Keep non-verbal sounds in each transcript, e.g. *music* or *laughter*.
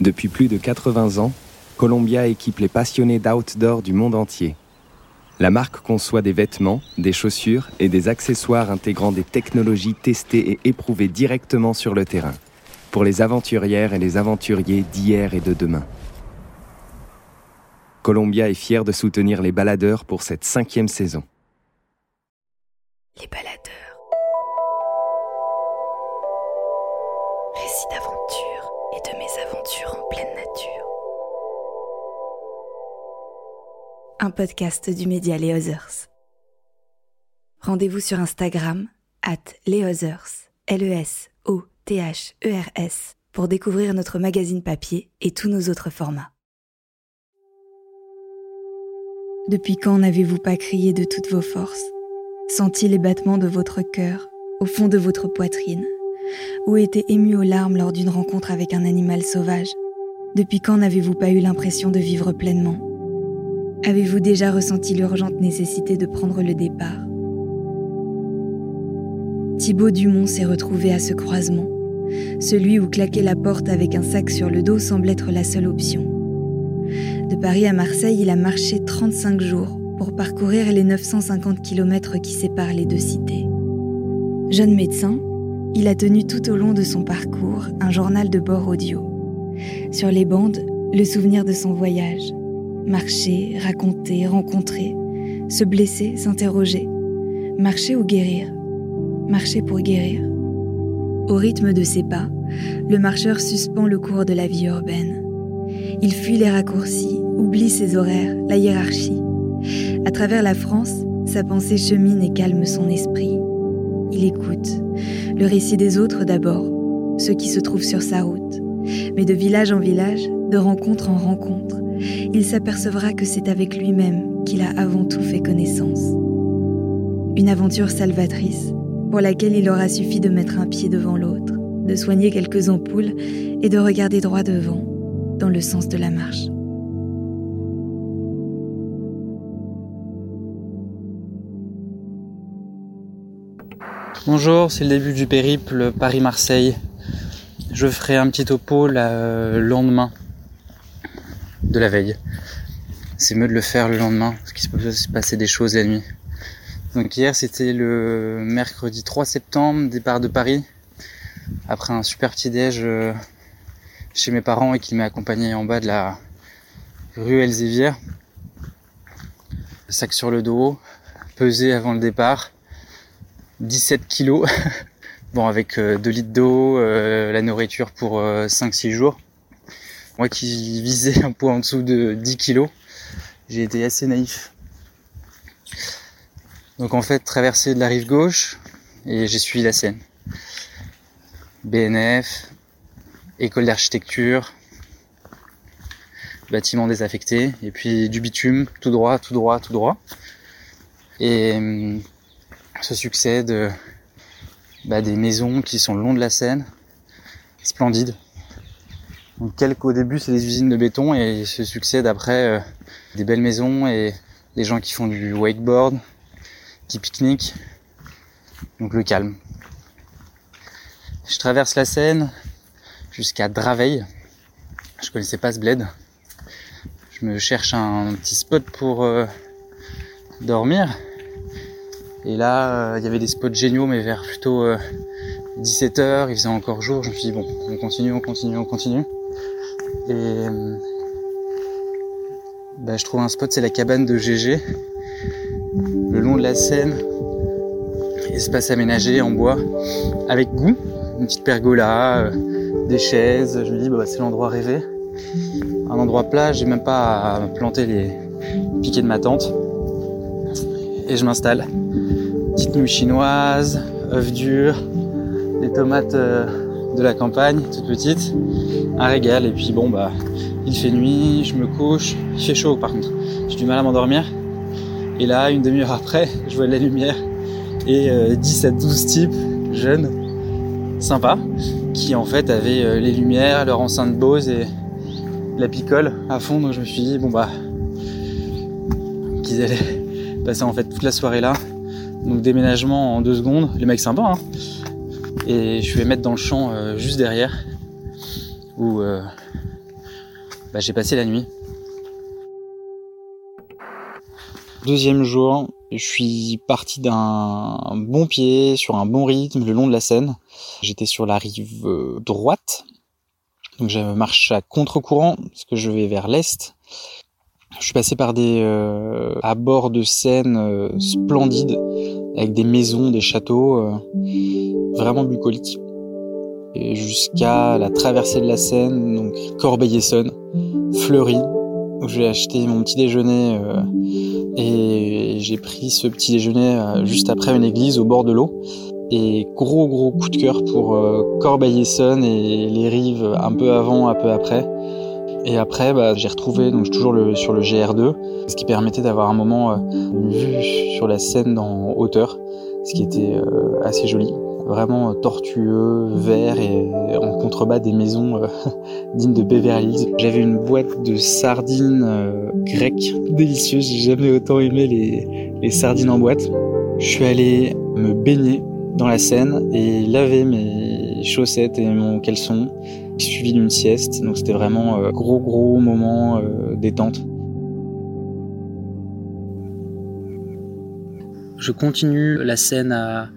Depuis plus de 80 ans, Columbia équipe les passionnés d'outdoor du monde entier. La marque conçoit des vêtements, des chaussures et des accessoires intégrant des technologies testées et éprouvées directement sur le terrain, pour les aventurières et les aventuriers d'hier et de demain. Columbia est fier de soutenir les baladeurs pour cette cinquième saison. Un podcast du média Les Others. Rendez-vous sur Instagram, at lesothers, L-E-S-O-T-H-E-R-S, pour découvrir notre magazine papier et tous nos autres formats. Depuis quand n'avez-vous pas crié de toutes vos forces Senti les battements de votre cœur au fond de votre poitrine Ou été ému aux larmes lors d'une rencontre avec un animal sauvage? Depuis quand n'avez-vous pas eu l'impression de vivre pleinement? Avez-vous déjà ressenti l'urgente nécessité de prendre le départ? Thibaut Dumont s'est retrouvé à ce croisement, celui où claquer la porte avec un sac sur le dos semble être la seule option. De Paris à Marseille, il a marché 35 jours pour parcourir les 950 km qui séparent les deux cités. Jeune médecin, il a tenu tout au long de son parcours un journal de bord audio. Sur les bandes, le souvenir de son voyage. Marcher, raconter, rencontrer, se blesser, s'interroger. Marcher ou guérir Marcher pour guérir. Au rythme de ses pas, le marcheur suspend le cours de la vie urbaine. Il fuit les raccourcis, oublie ses horaires, la hiérarchie. À travers la France, sa pensée chemine et calme son esprit. Il écoute, le récit des autres d'abord, ceux qui se trouvent sur sa route. Mais de village en village, de rencontre en rencontre, il s'apercevra que c'est avec lui-même qu'il a avant tout fait connaissance. Une aventure salvatrice, pour laquelle il aura suffi de mettre un pied devant l'autre, de soigner quelques ampoules et de regarder droit devant, dans le sens de la marche. Bonjour, c'est le début du périple Paris-Marseille. Je ferai un petit topo le lendemain de la veille. C'est mieux de le faire le lendemain, parce qu'il peut se passer des choses la nuit. Donc hier c'était le mercredi 3 septembre, départ de Paris, après un super petit déj euh, chez mes parents et qui m'a accompagné en bas de la rue Elzévière. Sac sur le dos, pesé avant le départ, 17 kilos. *laughs* bon, avec 2 euh, litres d'eau, euh, la nourriture pour 5-6 jours. Moi qui visais un poids en dessous de 10 kilos, j'ai été assez naïf. Donc en fait, traversé de la rive gauche et j'ai suivi la Seine. BNF, école d'architecture, bâtiment désaffecté, et puis du bitume, tout droit, tout droit, tout droit. Et hum, se succèdent bah, des maisons qui sont le long de la Seine, splendides. Donc quelques au début c'est des usines de béton et se succèdent après euh, des belles maisons et des gens qui font du wakeboard, qui pique-nique. Donc le calme. Je traverse la Seine jusqu'à Draveil. Je connaissais pas ce bled. Je me cherche un petit spot pour euh, dormir. Et là, euh, il y avait des spots géniaux, mais vers plutôt 17h, euh, il faisait encore jour. Je me suis dit, bon, on continue, on continue, on continue. Et bah, je trouve un spot, c'est la cabane de GG le long de la Seine, espace aménagé en bois, avec goût, une petite pergola, euh, des chaises. Je me dis, bah, c'est l'endroit rêvé. Un endroit plat, j'ai même pas à planter les piquets de ma tente. Et je m'installe. Petite nouille chinoise, œufs durs, des tomates euh, de la campagne, toutes petites. Un régal. Et puis bon, bah, il fait nuit, je me couche. Il fait chaud par contre. J'ai du mal à m'endormir. Et là, une demi-heure après, je vois la lumière et 10 euh, à 12 types jeunes, sympas, qui en fait avaient euh, les lumières, leur enceinte Bose et la picole à fond. Donc je me suis dit, bon bah, qu'ils allaient passer en fait toute la soirée là. Donc déménagement en deux secondes, les mecs sympas. Hein et je vais mettre dans le champ euh, juste derrière où bah, j'ai passé la nuit. Deuxième jour, je suis parti d'un bon pied, sur un bon rythme, le long de la Seine. J'étais sur la rive euh, droite, donc je marche à contre-courant, parce que je vais vers l'est. Je suis passé par des euh, abords de Seine euh, splendides, avec des maisons, des châteaux, euh, vraiment bucoliques. Et jusqu'à la traversée de la Seine, donc Corbeil-Essonne, Fleury, où j'ai acheté mon petit déjeuner et j'ai pris ce petit déjeuner juste après une église au bord de l'eau. Et gros gros coup de cœur pour Corbeil-Essonne et les rives un peu avant, un peu après. Et après, bah, j'ai retrouvé donc toujours le, sur le GR2, ce qui permettait d'avoir un moment, euh, une vue sur la scène en hauteur, ce qui était euh, assez joli. Vraiment euh, tortueux, vert et en contrebas des maisons *laughs* dignes de Beverly Hills. J'avais une boîte de sardines grecques délicieuses. J'ai jamais autant aimé les, les sardines en boîte. Je suis allé me baigner dans la Seine et laver mes chaussettes et mon caleçon suivi d'une sieste. Donc c'était vraiment euh, gros gros moment euh, détente. Je continue la scène à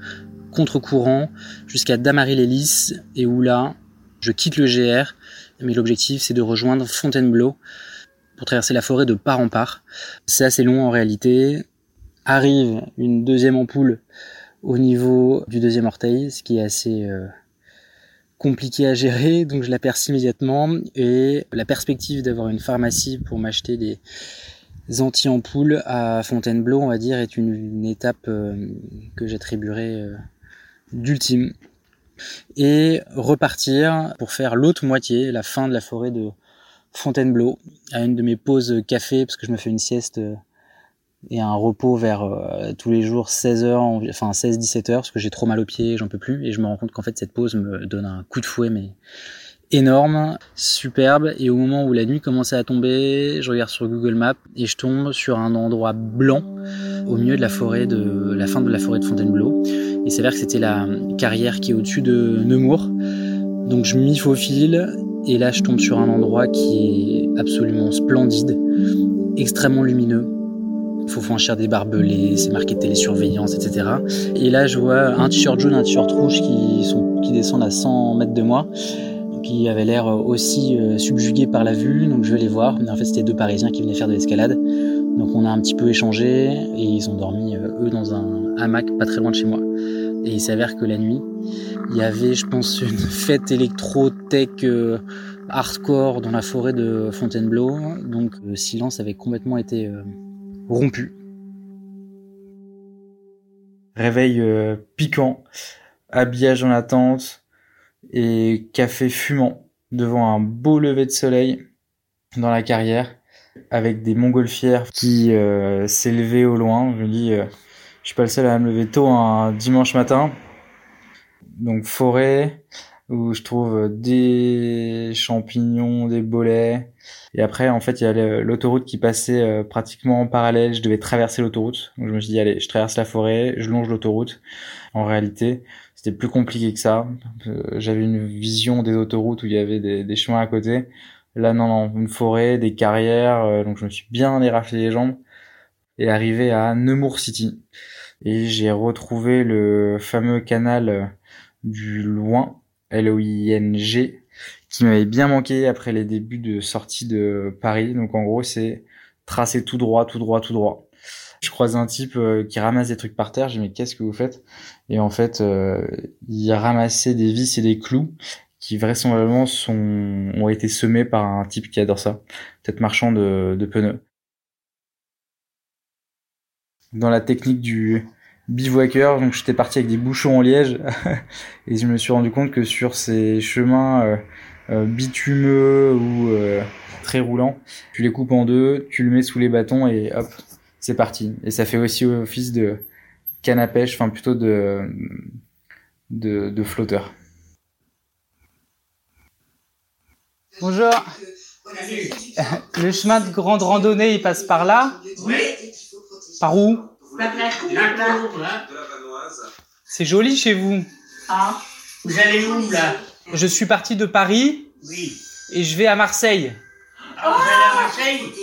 contre-courant jusqu'à Damary-les-Lys et où là, je quitte le GR, mais l'objectif c'est de rejoindre Fontainebleau pour traverser la forêt de part en part. C'est assez long en réalité. Arrive une deuxième ampoule au niveau du deuxième orteil, ce qui est assez euh, compliqué à gérer, donc je la perce immédiatement. Et la perspective d'avoir une pharmacie pour m'acheter des anti-ampoules à Fontainebleau, on va dire, est une, étape euh, que j'attribuerai euh, d'ultime. Et repartir pour faire l'autre moitié, la fin de la forêt de Fontainebleau, à une de mes pauses café, parce que je me fais une sieste euh, et un repos vers euh, tous les jours 16 heures, enfin 16-17 heures, parce que j'ai trop mal aux pieds, j'en peux plus, et je me rends compte qu'en fait cette pause me donne un coup de fouet, mais énorme, superbe, et au moment où la nuit commençait à tomber, je regarde sur Google Maps et je tombe sur un endroit blanc au milieu de la forêt de la fin de la forêt de Fontainebleau. Il s'avère que c'était la carrière qui est au-dessus de Nemours. Donc je m'y faufile et là je tombe sur un endroit qui est absolument splendide, extrêmement lumineux, faut franchir des barbelés, c'est marqué télésurveillance, etc. Et là, je vois un t-shirt jaune, un t-shirt rouge qui, sont, qui descendent à 100 mètres de moi, qui avaient l'air aussi euh, subjugués par la vue, donc je vais les voir. Mais en fait, c'était deux Parisiens qui venaient faire de l'escalade. Donc on a un petit peu échangé et ils ont dormi, euh, eux, dans un hamac pas très loin de chez moi. Et il s'avère que la nuit, il y avait, je pense, une fête électro-tech euh, hardcore dans la forêt de Fontainebleau. Donc le silence avait complètement été rompu. Réveil euh, piquant, habillage en attente et café fumant devant un beau lever de soleil dans la carrière avec des montgolfières qui euh, s'élevaient au loin. Je me dis, euh, je suis pas le seul à me lever tôt un dimanche matin. Donc forêt où je trouve des champignons, des bolets, et après, en fait, il y a l'autoroute qui passait euh, pratiquement en parallèle. Je devais traverser l'autoroute. Donc je me suis dit, allez, je traverse la forêt, je longe l'autoroute. En réalité, c'était plus compliqué que ça. Euh, j'avais une vision des autoroutes où il y avait des, chemins à côté. Là, non, non, une forêt, des carrières. Euh, donc je me suis bien éraflé les jambes et arrivé à Nemours City. Et j'ai retrouvé le fameux canal du loin, L-O-I-N-G, qui m'avait bien manqué après les débuts de sortie de Paris. Donc en gros, c'est tracer tout droit, tout droit, tout droit. Je croise un type euh, qui ramasse des trucs par terre. Je dis mais qu'est-ce que vous faites? Et en fait, euh, il a ramassé des vis et des clous qui vraisemblablement sont ont été semés par un type qui adore ça, peut-être marchand de, de pneus. Dans la technique du bivouaqueur, donc j'étais parti avec des bouchons en liège *laughs* et je me suis rendu compte que sur ces chemins euh, euh, bitumeux ou euh, très roulant. Tu les coupes en deux, tu le mets sous les bâtons et hop, c'est parti. Et ça fait aussi office de canne à pêche, enfin plutôt de, de, de flotteur. Bonjour. Le chemin de grande randonnée, il passe par là? Oui. Par où? C'est joli chez vous. Ah, vous allez où là je suis parti de Paris. Oui. Et je vais à Marseille. Ah, vous allez à Marseille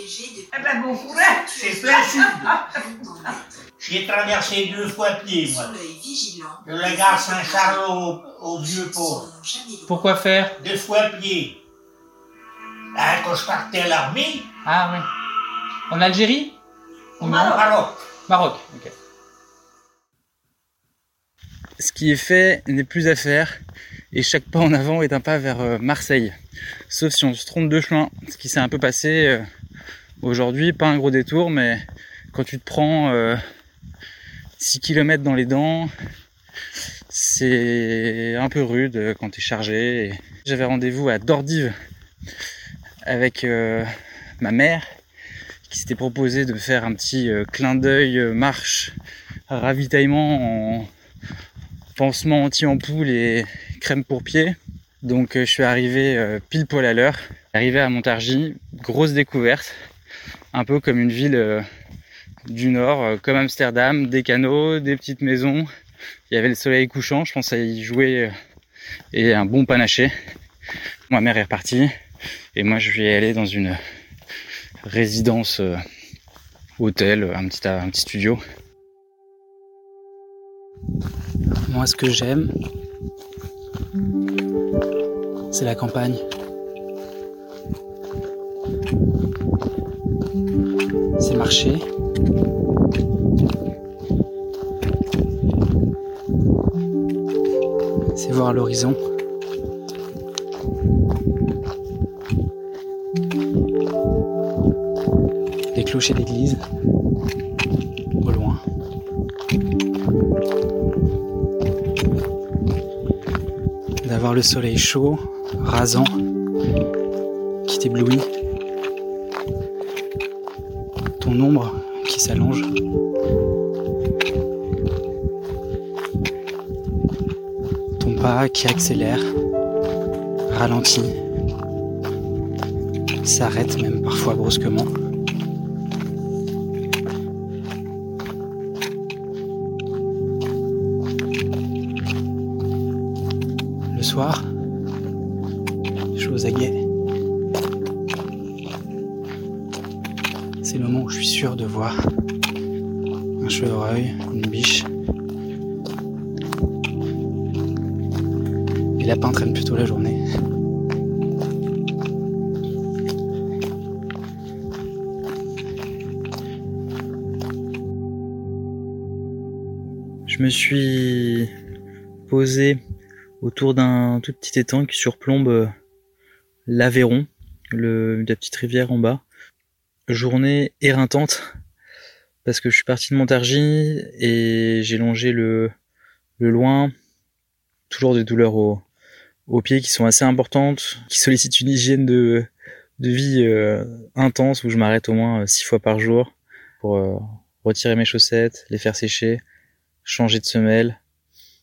Eh ben bon courage, c'est sud. *laughs* J'ai traversé deux fois pied, moi. De la gare Saint-Charles au, au Vieux-Port. Pourquoi faire Deux fois pied. Hein, quand je partais à l'armée, Ah oui. En Algérie? Au Maroc. Maroc, ok. Ce qui est fait n'est plus à faire et chaque pas en avant est un pas vers euh, Marseille. Sauf si on se trompe de chemin, ce qui s'est un peu passé euh, aujourd'hui, pas un gros détour, mais quand tu te prends euh, 6 km dans les dents, c'est un peu rude euh, quand t'es chargé. J'avais rendez-vous à Dordive avec euh, ma mère s'était proposé de faire un petit euh, clin d'œil euh, marche ravitaillement en pansement anti-ampoule et crème pour pied. Donc euh, je suis arrivé pile poil à l'heure. Arrivé à Montargis, grosse découverte, un peu comme une ville du nord, comme Amsterdam, des canaux, des petites maisons. Il y avait le soleil couchant, je pense à y jouer et un bon panaché. Ma mère est repartie et moi je vais aller dans une résidence euh, hôtel, un petit, un petit studio. Moi, ce que j'aime, c'est la campagne. C'est marcher. C'est voir l'horizon. D'église. Au loin. D'avoir le soleil chaud, rasant, qui t'éblouit. Ton ombre qui s'allonge. Ton pas qui accélère, ralentit, s'arrête même parfois brusquement. Je me suis posé autour d'un tout petit étang qui surplombe euh, l'Aveyron, la petite rivière en bas. Journée éreintante parce que je suis parti de Montargis et j'ai longé le, loin. Toujours des douleurs au, aux pieds qui sont assez importantes, qui sollicitent une hygiène de, vie euh, intense où je m'arrête au moins euh, six fois par jour pour retirer mes chaussettes, les faire sécher, changer de semelle,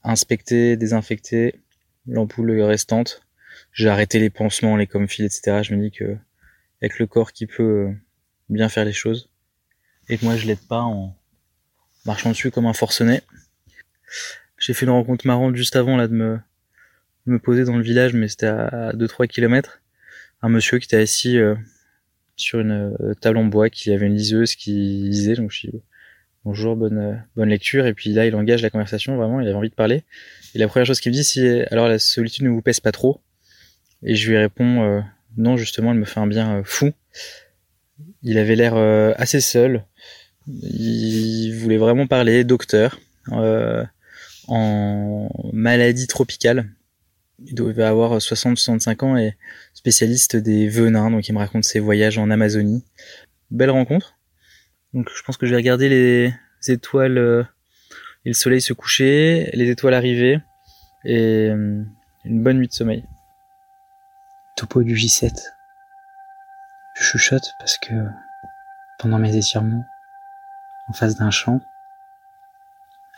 inspecter, désinfecter l'ampoule restante. J'ai arrêté les pansements, les comfils, etc. Je me dis que avec le corps qui peut euh, bien faire les choses et que moi je l'aide pas en marchant dessus comme un forcené. J'ai fait une rencontre marrante juste avant là de me de me poser dans le village, mais c'était à 2-3 kilomètres. Un monsieur qui était assis euh, sur une euh, table en bois, qui avait une liseuse qui lisait, donc je suis bonjour, bonne euh, bonne lecture, et puis là il engage la conversation vraiment, il avait envie de parler. Et la première chose qu'il me dit, c'est alors la solitude ne vous pèse pas trop? Et je lui réponds euh, non, justement, elle me fait un bien euh, fou. Il avait l'air euh, assez seul. Il voulait vraiment parler, docteur, en maladie tropicale. Il devait avoir 60-65 ans et spécialiste des venins, donc il me raconte ses voyages en Amazonie. Belle rencontre. Donc je pense que je vais regarder les étoiles euh, et le soleil se coucher, les étoiles arriver et euh, une bonne nuit de sommeil. Topo du J7. Je chuchote parce que pendant mes étirements, en face d'un champ,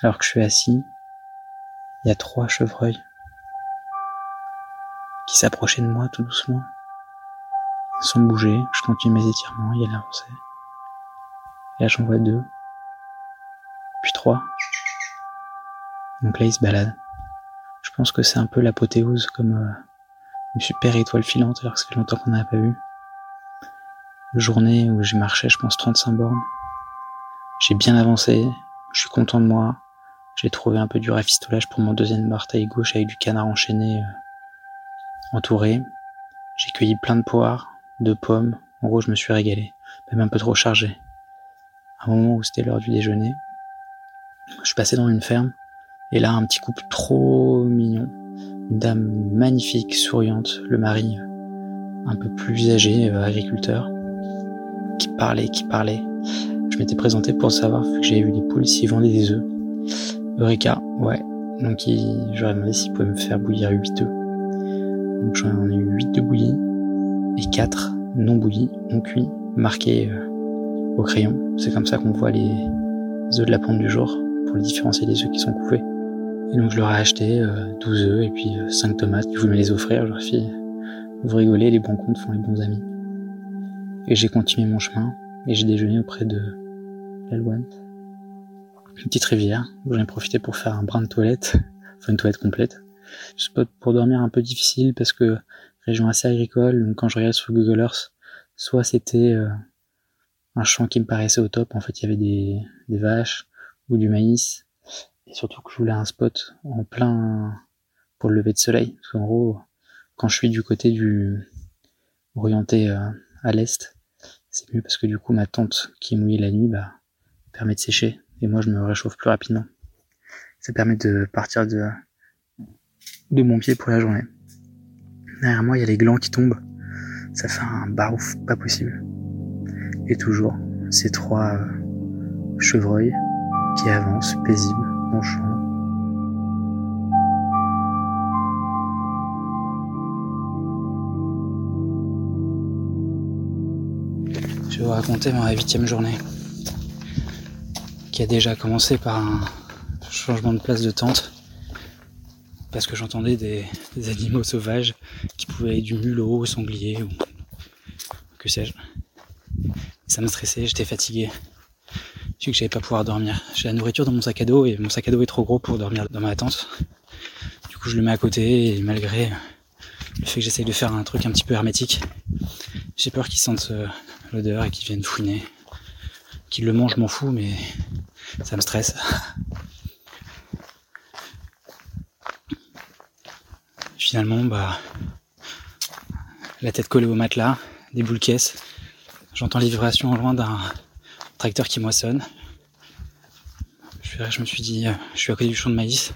alors que je suis assis, il y a trois chevreuils qui s'approchaient de moi tout doucement. Sans bouger, je continue mes étirements, il y a l'avancée. Et là j'en vois deux, puis trois. Donc là ils se baladent. Je pense que c'est un peu l'apothéose comme euh, une super étoile filante alors que ça longtemps qu'on n'en a pas vu. journée où j'ai marché, je pense, 35 bornes. J'ai bien avancé, je suis content de moi. J'ai trouvé un peu du rafistolage pour mon deuxième taille gauche avec du canard enchaîné euh, entouré. J'ai cueilli plein de poires, de pommes. En gros, je me suis régalé, même un peu trop chargé. Un moment où c'était l'heure du déjeuner, je passé dans une ferme et là, un petit couple trop mignon. Une dame magnifique, souriante, le mari un peu plus âgé, euh, agriculteur, qui parlait, qui parlait. Je m'étais présenté pour savoir, que j'avais vu des poules, s'ils vendaient des œufs. Eureka, ouais. Donc j'aurais demandé s'il pouvait me faire bouillir 8 œufs. Donc j'en ai eu 8 de bouillis et 4 non bouillis, non cuits, marqués euh, au crayon. C'est comme ça qu'on voit les œufs de la pente du jour pour les différencier des œufs qui sont coupés. Et donc je leur ai acheté 12 euh, œufs et puis 5 tomates qui voulaient me les offrir. Je leur ai fait, vous rigolez, les bons comptes font les bons amis. Et j'ai continué mon chemin et j'ai déjeuné auprès de la Loine. Une petite rivière où j'en ai profité pour faire un brin de toilette, *laughs* enfin une toilette complète. Pour dormir un peu difficile parce que région assez agricole, donc quand je regarde sur Google Earth, soit c'était euh, un champ qui me paraissait au top, en fait il y avait des, vaches ou du maïs, et surtout que je voulais un spot en plein pour le lever de soleil, parce qu'en gros, quand je suis du côté du orienté euh, à l'est, c'est mieux parce que du coup ma tente qui est mouillée la nuit bah, permet de sécher et moi je me réchauffe plus rapidement. Ça permet de partir de, de mon pied pour la journée. Derrière moi il y a les glands qui tombent, ça fait un barouf pas possible. Et toujours ces trois euh, chevreuils qui avancent paisibles champ Je vais vous raconter ma huitième journée, qui a déjà commencé par un changement de place de tente, parce que j'entendais des, animaux sauvages qui pouvaient être du mulot, sanglier ou que sais-je. Ça me stressait, j'étais fatigué. Je sais que j'allais pas pouvoir dormir. J'ai la nourriture dans mon sac à dos et mon sac à dos est trop gros pour dormir dans ma tente. Du coup, je le mets à côté et malgré le fait que j'essaye de faire un truc un petit peu hermétique, j'ai peur qu'ils sentent euh, l'odeur et qu'ils viennent fouiner. Qu'ils le mangent, je m'en fous, mais ça me stresse. Finalement, bah, la tête collée au matelas, des boules caisses. J'entends les vibrations loin d'un tracteur qui moissonne. Je me suis dit, euh, je suis à côté du champ de maïs.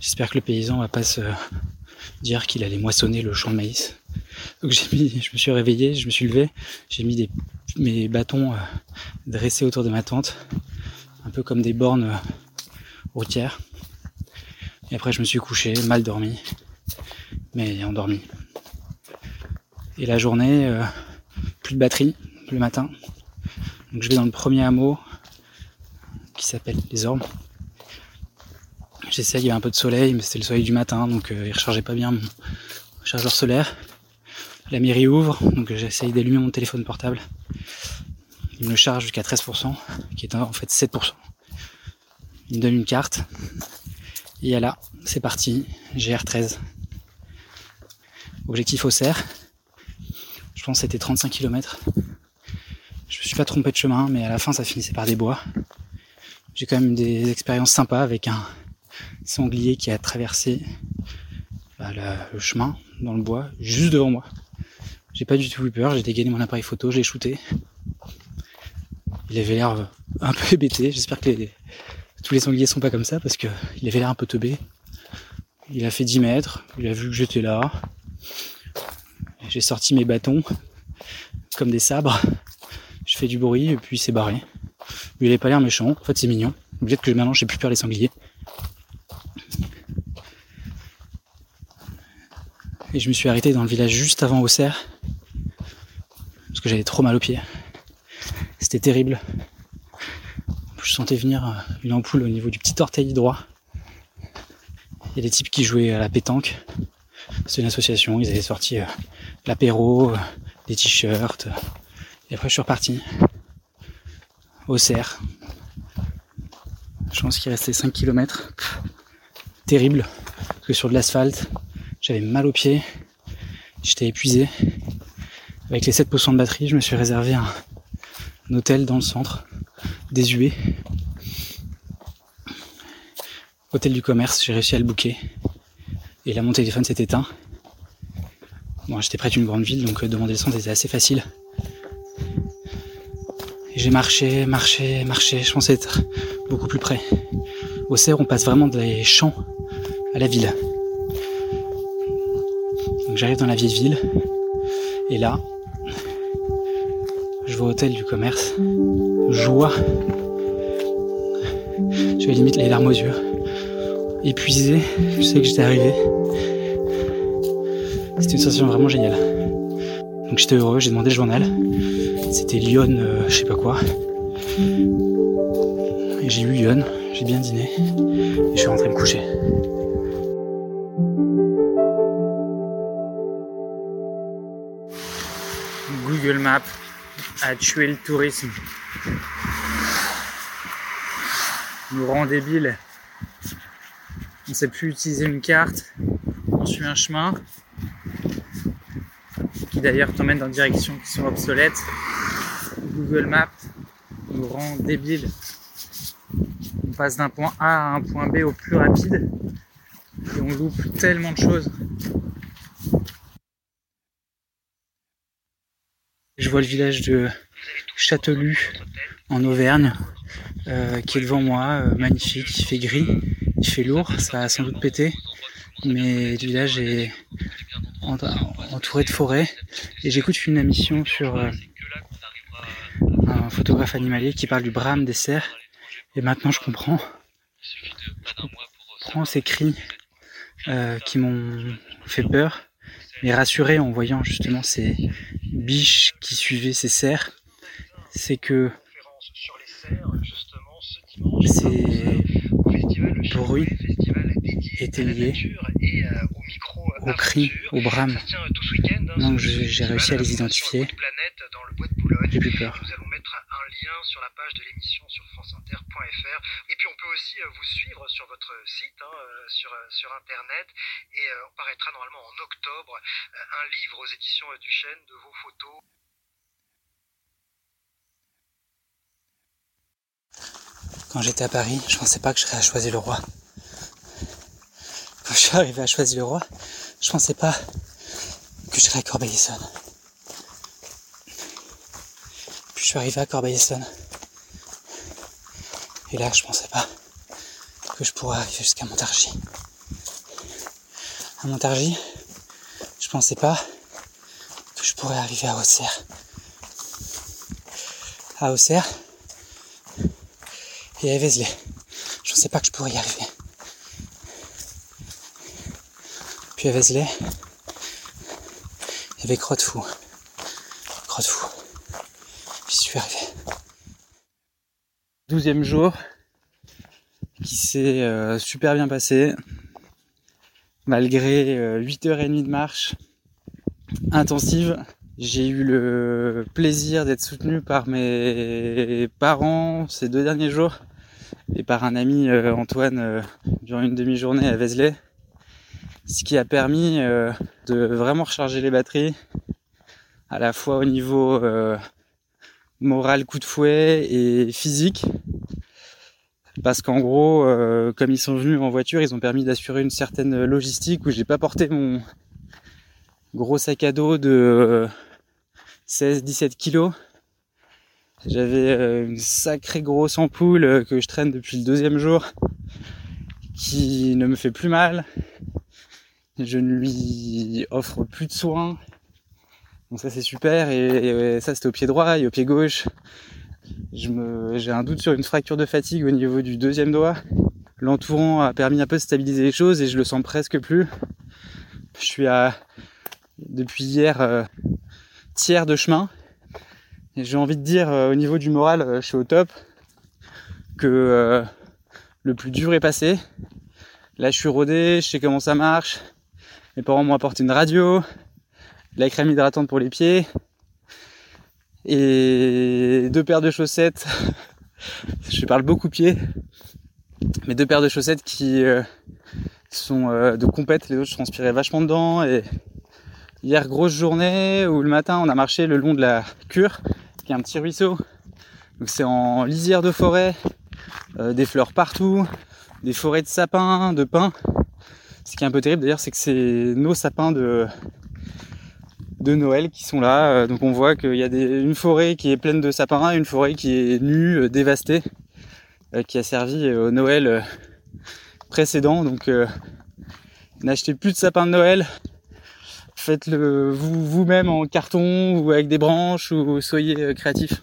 J'espère que le paysan va pas se dire qu'il allait moissonner le champ de maïs. Donc j'ai mis, je me suis réveillé, je me suis levé, j'ai mis des, mes bâtons euh, dressés autour de ma tente, un peu comme des bornes euh, routières. Et après je me suis couché, mal dormi, mais endormi. Et la journée, de batterie le matin. Donc je vais dans le premier hameau qui s'appelle les Ormes. J'essaye, il y a un peu de soleil, mais c'était le soleil du matin, donc il rechargeait pas bien mon chargeur solaire. La mairie ouvre, donc j'essaye d'allumer mon téléphone portable. Il me charge jusqu'à 13%, qui est en fait 7%. Il me donne une carte. Et là, c'est parti, GR13. Objectif au cerf. Je pense que c'était 35 km. Je me suis pas trompé de chemin, mais à la fin ça finissait par des bois. J'ai quand même des expériences sympas avec un sanglier qui a traversé bah, le chemin dans le bois, juste devant moi. J'ai pas du tout eu peur, j'ai dégainé mon appareil photo, j'ai shooté. Il avait l'air un peu hébété, j'espère que tous les sangliers sont pas comme ça parce qu'il avait l'air un peu teubé. Il a fait 10 mètres, il a vu que j'étais là. J'ai sorti mes bâtons comme des sabres. Je fais du bruit et puis il s'est barré. il avait pas l'air méchant, en fait c'est mignon. Peut-être que maintenant j'ai plus peur des sangliers. Et je me suis arrêté dans le village juste avant Auxerre que j'avais trop mal aux pieds. C'était terrible. Je sentais venir euh, une ampoule au niveau du petit orteil droit. Il y a des types qui jouaient à la pétanque. C'est une association, ils avaient sorti euh, l'apéro, euh, des t-shirts. Et après je suis reparti. Au cerf. Je pense qu'il restait 5 km. Terrible. Parce que sur de l'asphalte, j'avais mal aux pieds. J'étais épuisé Avec les 7% de batterie, je me suis réservé un, hôtel dans le centre, désuet. Hôtel du commerce, j'ai réussi à le booker. Et là, mon téléphone s'est éteint. Bon, j'étais près d'une grande ville, donc euh, demander le centre était assez facile. j'ai marché, marché, marché. Je pensais être beaucoup plus près. Au Cerf, on passe vraiment des champs à la ville. Donc j'arrive dans la vieille ville. Et là, je vais au hôtel du commerce. Joie. J'avais limite les larmes aux yeux. Épuisé, je sais que j'étais arrivé. C'était une sensation vraiment géniale. Donc j'étais heureux, j'ai demandé le journal. C'était Lyon, euh, je sais pas quoi. Et j'ai eu Lyon, j'ai bien dîné. Et je suis rentré me coucher. Google Maps a tué le tourisme. Nous rend débile. On ne sait plus utiliser une carte. On suit un chemin qui d'ailleurs t'emmène dans des directions qui sont obsolètes. Google Maps nous rend débile. On passe d'un point A à un point B au plus rapide et on loupe tellement de choses. Je vois le village de Châtelu en Auvergne euh, qui est devant moi, euh, magnifique, il fait gris, il fait lourd, ça a sans doute pété, mais le village est entouré de forêts. Et j'écoute une émission sur euh, un photographe animalier qui parle du brame des cerfs. Et maintenant je comprends. Je comprends ces cris qui m'ont fait peur mais rassuré en voyant justement ces biches qui suivaient ces cerfs, c'est que ces bruits étaient liés au cri, au brame. Donc j'ai réussi à les identifier. J'ai plus peur lien sur la page de l'émission sur franceinter.fr. Et puis on peut aussi euh, vous suivre sur votre site, hein, euh, sur, euh, sur Internet. Et on paraîtra normalement en octobre un livre aux éditions du Chêne de vos photos. Quand j'étais à Paris, je pensais pas que je serais à choisir le roi. Quand je suis arrivé à choisir le roi, je pensais pas que je serais à Corbeil-Essonne. je suis arrivé à Corbeil-Essonne. Et là, je pensais pas que je pourrais arriver jusqu'à Montargis. À Montargis, je pensais pas que je pourrais arriver à Auxerre. À Auxerre et à. Je pensais pas que je pourrais y arriver. Puis à Vézelay, il y avait Croix de Fou. Suis arrivé. Douzième jour qui s'est euh, super bien passé malgré 8h30 euh, de marche intensive. J'ai eu le plaisir d'être soutenu par mes parents ces deux derniers jours et par un ami euh, Antoine durant une demi-journée à Vézelay. Ce qui a permis de vraiment recharger les batteries à la fois au niveau moral coup de fouet et physique. Parce qu'en gros, euh, comme ils sont venus en voiture, ils ont permis d'assurer une certaine logistique où j'ai pas porté mon gros sac à dos de 16-17 euh, kilos. J'avais euh, une sacrée grosse ampoule que je traîne depuis le deuxième jour qui ne me fait plus mal. Je ne lui offre plus de soins. Donc ça c'est super et, ça c'était au pied droit et au pied gauche. Je me, j'ai un doute sur une fracture de fatigue au niveau du deuxième doigt. L'entourant a permis un peu de stabiliser les choses et je le sens presque plus. Je suis à depuis hier euh, tiers de chemin. J'ai envie de dire euh, au niveau du moral, euh, je suis au top. Que le plus dur est passé. Là je suis rodé, je sais comment ça marche. Mes parents m'ont apporté une radio, la crème hydratante pour les pieds et deux paires de chaussettes. *laughs* je parle beaucoup pieds, mais deux paires de chaussettes qui euh, sont euh, de compète, les autres je transpirais vachement dedans et Hier, grosse journée où le matin, on a marché le long de la cure, qui est un petit ruisseau. Donc c'est en lisière de forêt, euh, des fleurs partout, des forêts de sapins, de pins. Ce qui est un peu terrible d'ailleurs, c'est que c'est nos sapins de, Noël qui sont là. Euh, donc on voit qu'il y a une forêt qui est pleine de sapins, une forêt qui est nue, euh, dévastée, qui a servi au Noël précédent. Donc n'achetez plus de sapins de Noël. Faites-le vous, vous-même en carton ou avec des branches ou soyez créatif.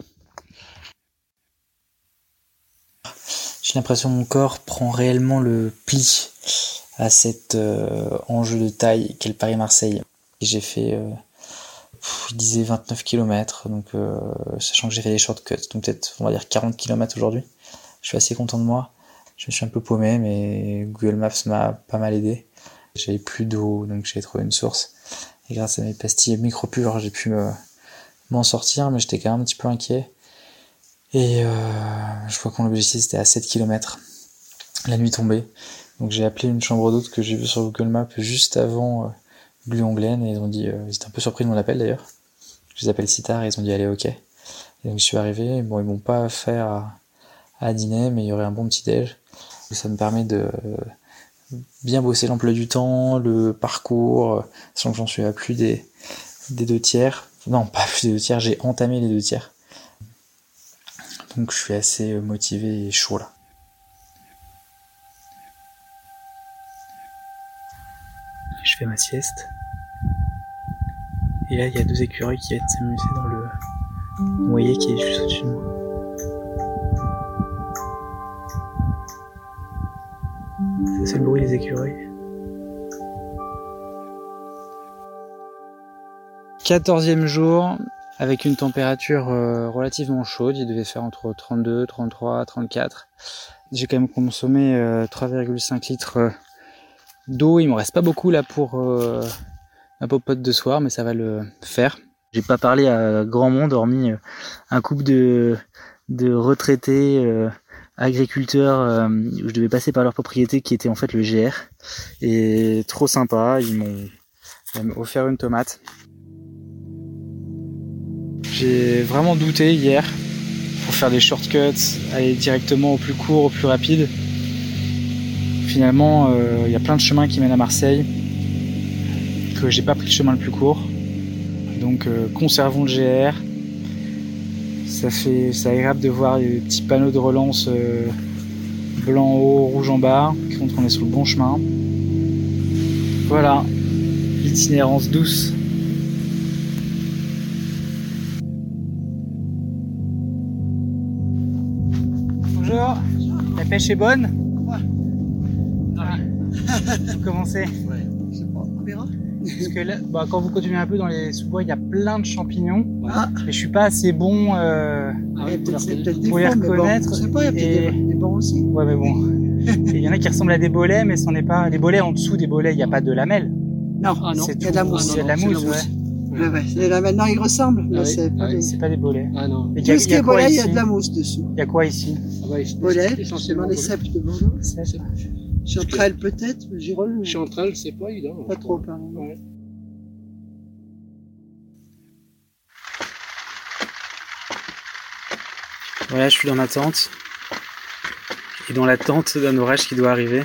J'ai l'impression que mon corps prend réellement le pli à cet euh, enjeu de taille qu'est le Paris-Marseille. J'ai fait, euh, il disait 29 km, donc euh, sachant que j'ai fait des shortcuts, donc peut-être on va dire 40 km aujourd'hui. Je suis assez content de moi. Je me suis un peu paumé, mais Google Maps m'a pas mal aidé. J'avais plus d'eau, donc j'ai trouvé une source. Et grâce à mes pastilles micro-pures, j'ai pu m'en sortir, mais j'étais quand même un petit peu inquiet. Et euh, je crois qu'on l'objectif c'était à 7 km. La nuit tombée. Donc j'ai appelé une chambre d'hôte que j'ai vue sur Google Maps juste avant euh, Glen et ils ont dit, euh, ils étaient un peu surpris de mon appel d'ailleurs. Je les appelle si tard et ils ont dit allez ok. Et donc je suis arrivé, bon ils m'ont pas fait à, dîner mais il y aurait un bon petit déj. Ça me permet de bien bosser l'emploi du temps, le parcours, sachant que j'en suis à plus des, des deux tiers. Non, pas plus des deux tiers, j'ai entamé les deux tiers. Donc je suis assez motivé et chaud là. Je fais ma sieste. Et là, il y a deux écureuils qui viennent s'amuser dans le noyer qui est juste au-dessus de moi. C'est le bruit des écureuils. Quatorzième jour, avec une température euh, relativement chaude. Il devait faire entre 32, 33, 34. J'ai quand même consommé 3,5 euh, litres euh, d'eau. Il me reste pas beaucoup là pour ma popote de soir, mais ça va le faire. J'ai pas parlé à grand monde, hormis un couple de, de retraités agriculteurs où je devais passer par leur propriété qui était en fait le GR. Et trop sympa, ils m'ont offert une tomate. J'ai vraiment douté hier pour faire des shortcuts, aller directement au plus court, au plus rapide. Finalement, euh, il y a plein de chemins qui mènent à Marseille, que j'ai pas pris le chemin le plus court. Donc euh, conservons le GR. Ça fait, c'est agréable de voir les petits panneaux de relance euh, blanc en haut, rouge en bas, qui montrent qu'on est sur le bon chemin. Voilà, itinérance douce. La pêche est bonne? Vous *laughs* commencez Parce que là, bah, quand vous continuez un peu dans les sous-bois, il y a plein de champignons. Ah. Et je suis pas assez bon euh, ah pour, les reconnaître. je sais pas, il y a des, bons aussi. Ouais, mais bon. *laughs* Il y en a qui ressemblent à des bolets, mais ce n'est pas. Les bolets en dessous des bolets, il n'y a pas de lamelles. Non, ah non. il y a de la mousse. Il y a de la mousse, ouais. Ouais, ouais. Là, maintenant, ils ressemblent. Ah c'est pas, des... pas, des bolets. Ah non. Mais Tout ce qui est bolet, il y a de la mousse dessous. Il y a quoi ici ah ouais, Bolet, essentiellement les cèpes de Bordeaux. Chanterelle peut-être. Chanterelle, c'est pas évident. Pas trop. Ouais. Voilà, je suis dans ma tente. Et dans la tente d'un orage qui doit arriver.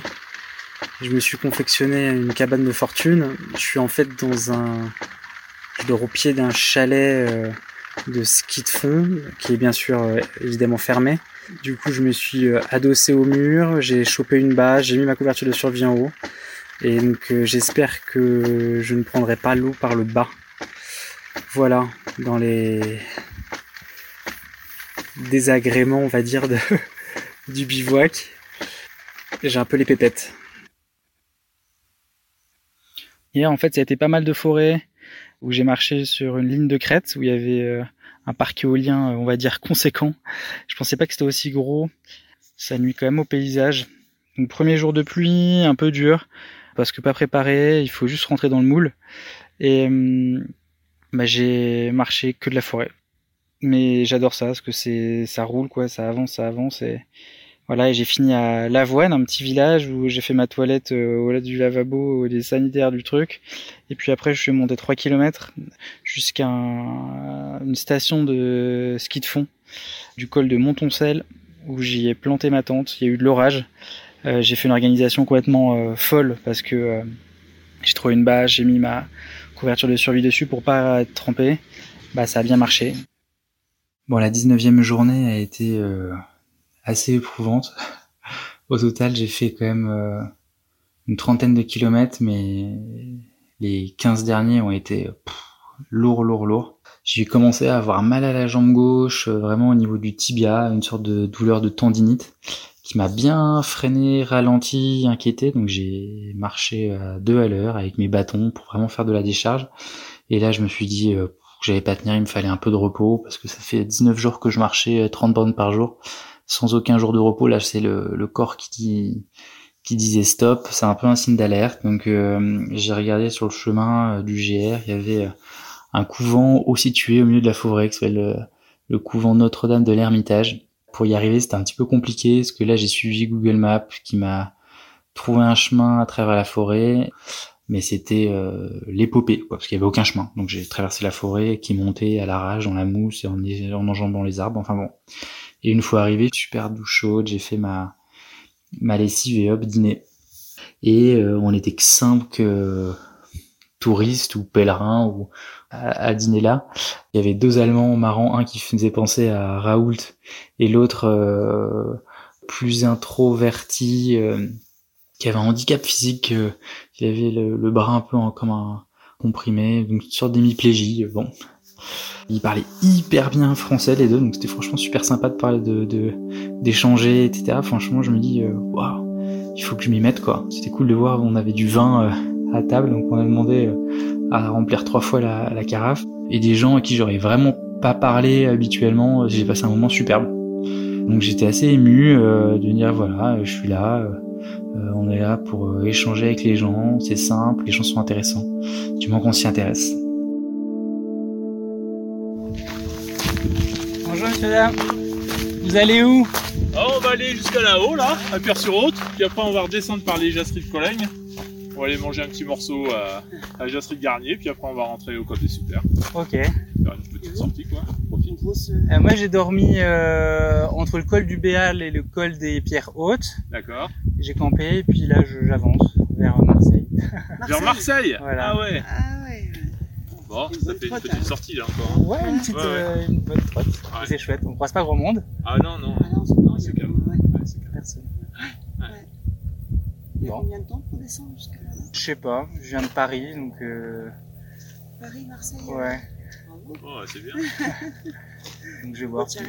Je me suis confectionné une cabane de fortune. Je suis en fait dans un... Je dors au pied d'un chalet euh, de ski de fond, qui est bien sûr euh, évidemment fermé. Du coup, je me suis euh, adossé au mur, j'ai chopé une bâche, j'ai mis ma couverture de survie en haut. Et donc j'espère que je ne prendrai pas l'eau par le bas. Voilà, dans les désagréments, on va dire, de... *laughs* du bivouac. J'ai un peu les pépettes. Hier, en fait, ça a été pas mal de forêts où j'ai marché sur une ligne de crête où il y avait euh, un parc éolien, euh, on va dire, conséquent. Je pensais pas que c'était aussi gros. Ça nuit quand même au paysage. Donc, premier jour de pluie, un peu dur, parce que pas préparé, il faut juste rentrer dans le moule. Et hum, bah, j'ai marché que de la forêt. Mais j'adore ça, parce que c'est ça roule, quoi, ça avance, ça avance, Voilà, et j'ai fini à Lavoine, un petit village où j'ai fait ma toilette euh, au lait du lavabo, des sanitaires du truc. Et puis après, je suis monté 3 km jusqu'à une station de ski de fond du col de Montoncel où j'y ai planté ma tente. Il y a eu de l'orage. Euh, j'ai fait une organisation complètement euh, folle parce que j'ai trouvé une bâche, j'ai mis ma couverture de survie dessus pour pas être trempé. Bah, ça a bien marché. Bon, la 19e journée a été assez éprouvante. Au total, j'ai fait quand même une trentaine de kilomètres, mais les 15 derniers ont été lourds, lourds, lourds. J'ai commencé à avoir mal à la jambe gauche, vraiment au niveau du tibia, une sorte de douleur de tendinite qui m'a bien freiné, ralenti, inquiété. Donc j'ai marché à deux à l'heure avec mes bâtons pour vraiment faire de la décharge. Et là, je me suis dit euh, que j'allais pas tenir, il me fallait un peu de repos parce que ça fait 19 jours que je marchais 30 euh, bornes par jour sans aucun jour de repos. Là, c'est le, le corps qui qui disait stop. C'est un peu un signe d'alerte. Donc euh, j'ai regardé sur le chemin du GR, il y avait un couvent haut situé au milieu de la forêt qui s'appelle le, le couvent Notre-Dame de l'Ermitage pour y arriver, c'était un petit peu compliqué parce que là, j'ai suivi Google Maps qui m'a trouvé un chemin à travers la forêt, mais c'était euh, l'épopée, quoi, parce qu'il y avait aucun chemin. Donc j'ai traversé la forêt qui montait à l'arrache dans la mousse et en, en enjambant les arbres. Enfin bon. Et une fois arrivé, super douche chaude, j'ai fait ma ma lessive et hop dîner. Et euh, on était que cinq touristes ou pèlerins ou à, dîner là. Il y avait deux Allemands marrants, un qui faisait penser à Raoult et l'autre euh, plus introverti, euh, qui avait un handicap physique, euh, qui avait le, bras un peu en, comme un comprimé, une sorte d'hémiplégie. Bon, ils parlaient hyper bien français les deux, donc c'était franchement super sympa de parler de d'échanger, etc. Franchement, je me dis waouh, il faut que je m'y mette quoi. C'était cool de voir, on avait du vin à table, donc on a demandé à remplir trois fois la, carafe. Et des gens à qui j'aurais vraiment pas parlé habituellement, j'ai passé un moment superbe. Donc j'étais assez ému euh, de dire voilà, je suis là, euh, on est là pour euh, échanger avec les gens, c'est simple, les gens sont intéressants, du moins qu'on s'y intéresse. Vous allez où? Oh, On va aller jusqu'à là-haut là, à Pierre-sur-Haute, puis après on va redescendre par les jasseries de Cologne. On va aller manger un petit morceau à, à Jasserie Garnier, puis après on va rentrer au côté super. Ok. Faire une petite sortie quoi. Profite. Euh, moi j'ai dormi euh, entre le col du Béal et le col des Pierres Hautes. D'accord. J'ai campé et puis là j'avance vers Marseille. Vers Marseille Voilà. Ah ouais. Ah ouais. Bon, ça fait une petite sortie là encore. hein. Ouais, une petite Ouais, ouais. euh, une bonne trotte. Ouais. C'est chouette, on croise pas grand monde. Ah non, non. Ah non, c'est Non, c'est calme. C'est calme. Personne. Il y a Bon. combien de temps pour descendre jusque là Je sais pas, je viens de Paris donc euh, Paris, Marseille ouais. Oh, c'est bien. *laughs* Donc je vais voir. Hein.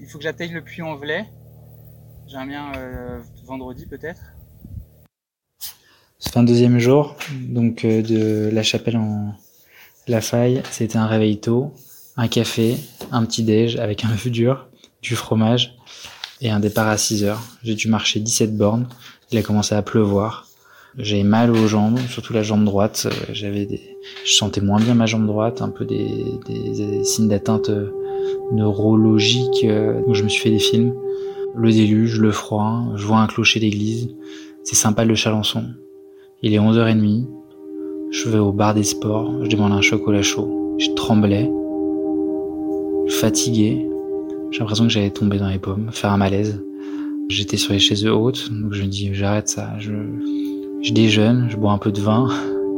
Il faut que j'atteigne le puits en velay. J'aimerais bien euh, vendredi peut-être. Fin deuxième jour, donc euh, de la chapelle en La Faille, c'était un réveil tôt, un café, un petit déj avec un œuf dur, du fromage et un départ à 6 heures. J'ai dû marcher 17 bornes. Il a commencé à pleuvoir. J'avais mal aux jambes, surtout la jambe droite. Euh, J'avais des, je sentais moins bien ma jambe droite, un peu des, des, des signes d'atteinte euh, neurologique. euh, Donc je me suis fait des films. Le déluge, le froid, je vois un clocher d'église. C'est sympa le Chalençon. Il est 11h30. Je vais au bar des sports, je demande un chocolat chaud. Je tremblais, fatigué. J'ai l'impression que j'allais tomber dans les pommes, faire un malaise. J'étais sur les chaises hautes, donc je me dis j'arrête ça. Je, je déjeune, je bois un peu de vin,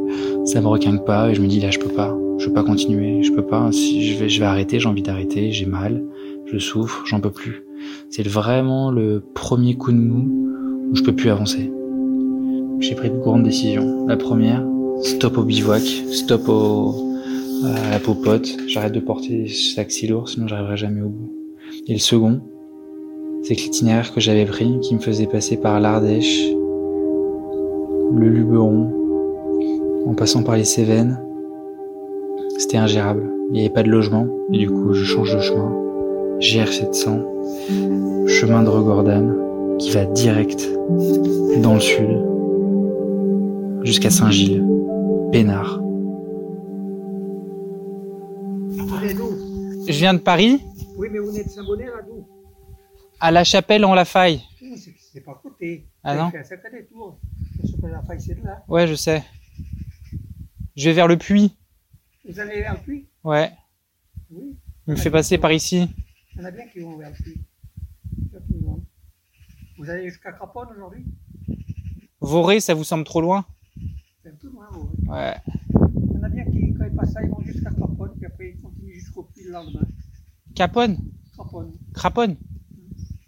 *laughs* ça me requinque pas et je me dis là je peux pas, je peux pas continuer, je peux pas. Si je vais, je vais arrêter, j'ai envie d'arrêter, j'ai mal, je souffre, j'en peux plus. C'est vraiment le premier coup de mou où je peux plus avancer. J'ai pris de grandes décisions. La première, stop au bivouac, stop au, à la popote. J'arrête de porter ce sac si lourd, sinon j'arriverai jamais au bout. Et le second, c'est que l'itinéraire que j'avais pris, qui me faisait passer par l'Ardèche, le Luberon, en passant par les Cévennes, c'était ingérable. Il n'y avait pas de logement, et du coup je change de chemin. GR700, chemin de Regordane, qui va direct dans le sud, jusqu'à Saint-Gilles, Nous. Je viens de Paris, Oui, mais vous n'êtes Saint-Bonnet là, nous. À la chapelle en la faille. C'est c'est pas à côté. Ah non C'est un sacré détour. Parce que la faille, c'est de là. Ouais, je sais. Je vais vers le puits. Vous allez vers le puits? Ouais. Oui. Il me fait passer par ici. Il y en a bien qui vont vers le puits. Pas tout le monde. Vous allez jusqu'à Craponne aujourd'hui? Voré, ça vous semble trop loin? Un peu loin, vous. Ouais. Il y en a bien qui, quand ils passent ça, ils vont jusqu'à Craponne, puis après ils continuent jusqu'au puits le lendemain. Capone? Craponne. Craponne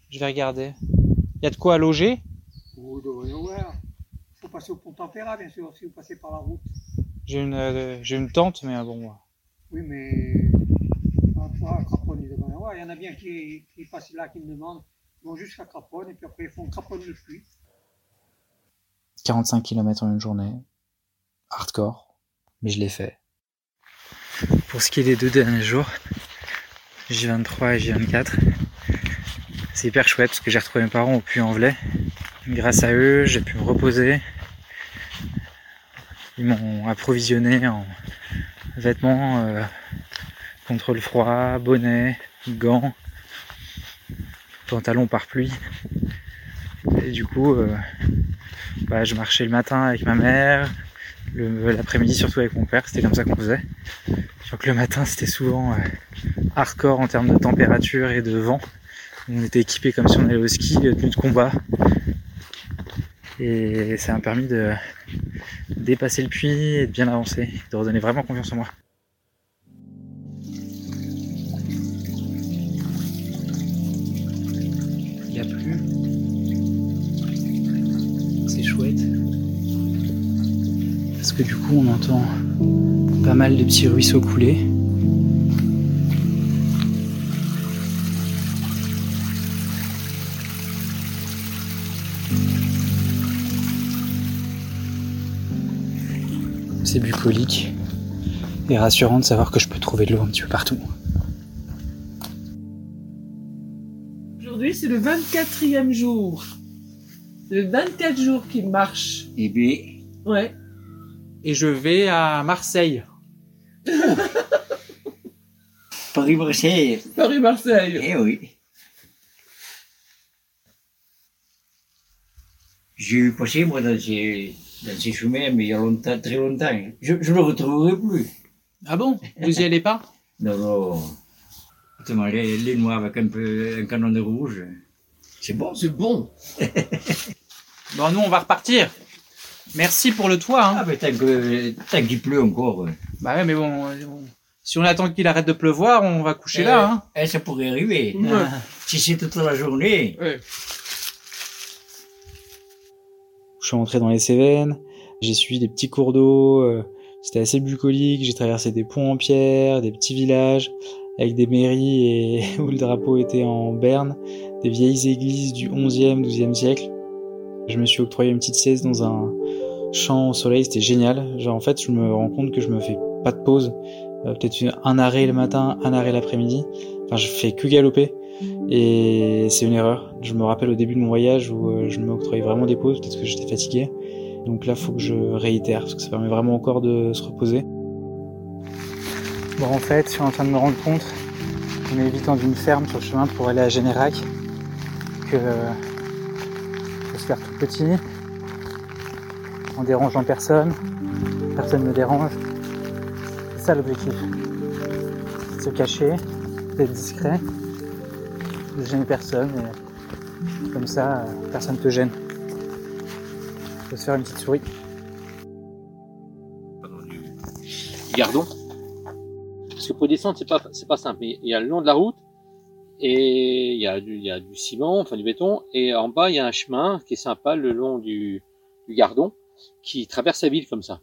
Je vais regarder. Il y a de quoi à loger? Vous devriez voir. Il faut passer au pont Tempéra, bien sûr, si vous passez par la route. J'ai une, euh, j'ai une tente, mais bon. ouais. Oui, mais. Y. Il y en a bien qui, qui passent là, qui me demandent. Ils vont jusqu'à Craponne, et puis après ils font Craponne le puits. 45 km en une journée. Hardcore. Mais je l'ai fait. Pour ce qui est des deux derniers jours, J23 et J24, c'est hyper chouette parce que j'ai retrouvé mes parents au Puy-en-Velay. Grâce à eux, j'ai pu me reposer. Ils m'ont approvisionné en vêtements euh, contre le froid, bonnet, gants, pantalons par pluie. Et du coup, euh, bah, je marchais le matin avec ma mère, l'après-midi surtout avec mon père, c'était comme ça qu'on faisait. Donc le matin c'était souvent euh, hardcore en termes de température et de vent. On était équipés comme si on allait au ski, tenue de combat. Et ça m'a permis de dépasser le puits et de bien avancer, de redonner vraiment confiance en moi. Que du coup, on entend pas mal de petits ruisseaux couler. C'est bucolique et rassurant de savoir que je peux trouver de l'eau un petit peu partout. Aujourd'hui, c'est le 24e jour. Le 24 jours qu'il marche. Et puis, Ouais. Et je vais à Marseille. *laughs* Paris-Marseille. Paris-Marseille. Eh oui. J'ai eu passé, moi, dans ces, dans ces chemins, mais il y a longtemps, très longtemps. Je ne le retrouverai plus. Ah bon? Vous y allez pas? *laughs* Non, non. Attends, les, les noirs avec un peu un canon de rouge, c'est bon. C'est bon. *laughs* Bon, nous, on va repartir. Merci pour le toit. Hein. Ah, mais tant que- tant qu'il pleut encore. euh, Bah ouais, mais bon, euh, bon, si on attend qu'il arrête de pleuvoir, on va coucher là. Hein. eh, ça pourrait arriver. Ouais. Si c'est toute la journée. Ouais. Je suis rentré dans les Cévennes, j'ai suivi des petits cours d'eau, euh, c'était assez bucolique, j'ai traversé des ponts en pierre, des petits villages avec des mairies et *laughs* où le drapeau était en berne, des vieilles églises du 11e, 12e siècle. Je me suis octroyé une petite sieste dans un champ au soleil, c'était génial. Genre en fait, je me rends compte que je me fais pas de pause, Euh, peut-être un arrêt le matin, un arrêt l'après-midi. Enfin, je fais que galoper. Et c'est une erreur. Je me rappelle au début de mon voyage où euh, je m'octroyais vraiment des pauses, peut-être que j'étais fatigué. Donc là, faut que je réitère, parce que ça permet vraiment corps de se reposer. Bon, en fait, je suis en train de me rendre compte, en évitant d'une ferme sur le chemin pour aller à Générac, que euh, faut se faire tout petit, en dérangeant personne, personne ne me dérange. C'est ça l'objectif. Se cacher, d'être discret, de gêner personne, et comme ça, personne te gêne. Faut se faire une petite souris. Gardon. Parce que pour descendre, c'est pas, c'est pas simple. Il y a le long de la route, et il y a du, il y a du ciment, enfin du béton, et en bas, il y a un chemin qui est sympa le long du Gardon, qui traverse la ville comme ça.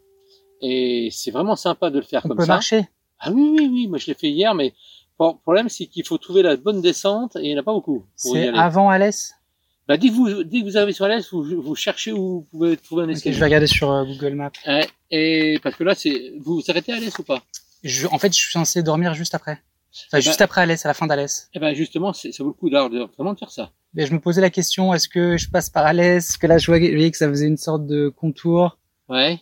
Et c'est vraiment sympa de le faire On comme peut ça. marcher. Ah oui, oui, oui, moi je l'ai fait hier, mais le problème, c'est qu'il faut trouver la bonne descente, et il n'y en a pas beaucoup C'est avant Alès. Bah, dès que vous, dès que vous arrivez sur l'Est, vous, vous cherchez où vous pouvez trouver un escalier. je vais regarder sur euh, Google Maps. Ouais, et parce que là, c'est, vous vous arrêtez à l'Est ou pas? Je- en fait, je suis censé dormir juste après. Enfin, juste ben- après Alès, à la fin d'Alès. Eh ben, justement, c'est, ça vaut le coup d'avoir de, vraiment de faire ça. Mais je me posais la question, est-ce que je passe par Alès? Que là, je voyais que ça faisait une sorte de contour. Ouais.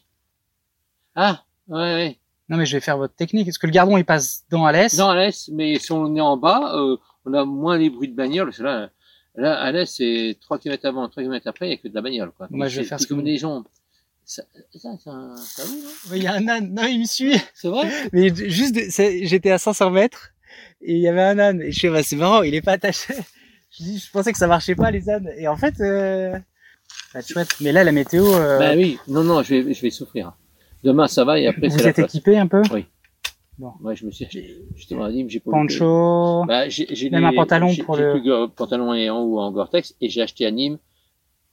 Ah, ouais, ouais. Non, mais je vais faire votre technique. Est-ce que le gardon, il passe dans Alès? Dans l'Est, mais si on est en bas, euh, on a moins les bruits de bagnole, parce que là, Là, l'est, c'est 3 km avant, 3 km après, il n'y a que de la bagnole, quoi. Moi, je vais faire ce que comme vous- les gens, ça, ça, c'est un, ça non? Il y a un âne. Non, il me suit. C'est vrai? Mais juste, de- j'étais à 500 mètres et il y avait un âne. Et je fais, bah, c'est marrant, il est pas attaché. *laughs* Je, dis, je pensais que ça marchait pas les ânes. Et en fait, euh, être chouette. Mais là, la météo, euh, Bah oui, non, non, je vais, je vais souffrir. Demain, ça va, et après, c'est vous êtes équipé un peu? Ouais, je me suis justement, dit, j'ai pas que- Pancho. Bah, j'ai, Même les- un pantalon pour le- plus pantalon et en haut en Gore-Tex, et j'ai acheté à Nîmes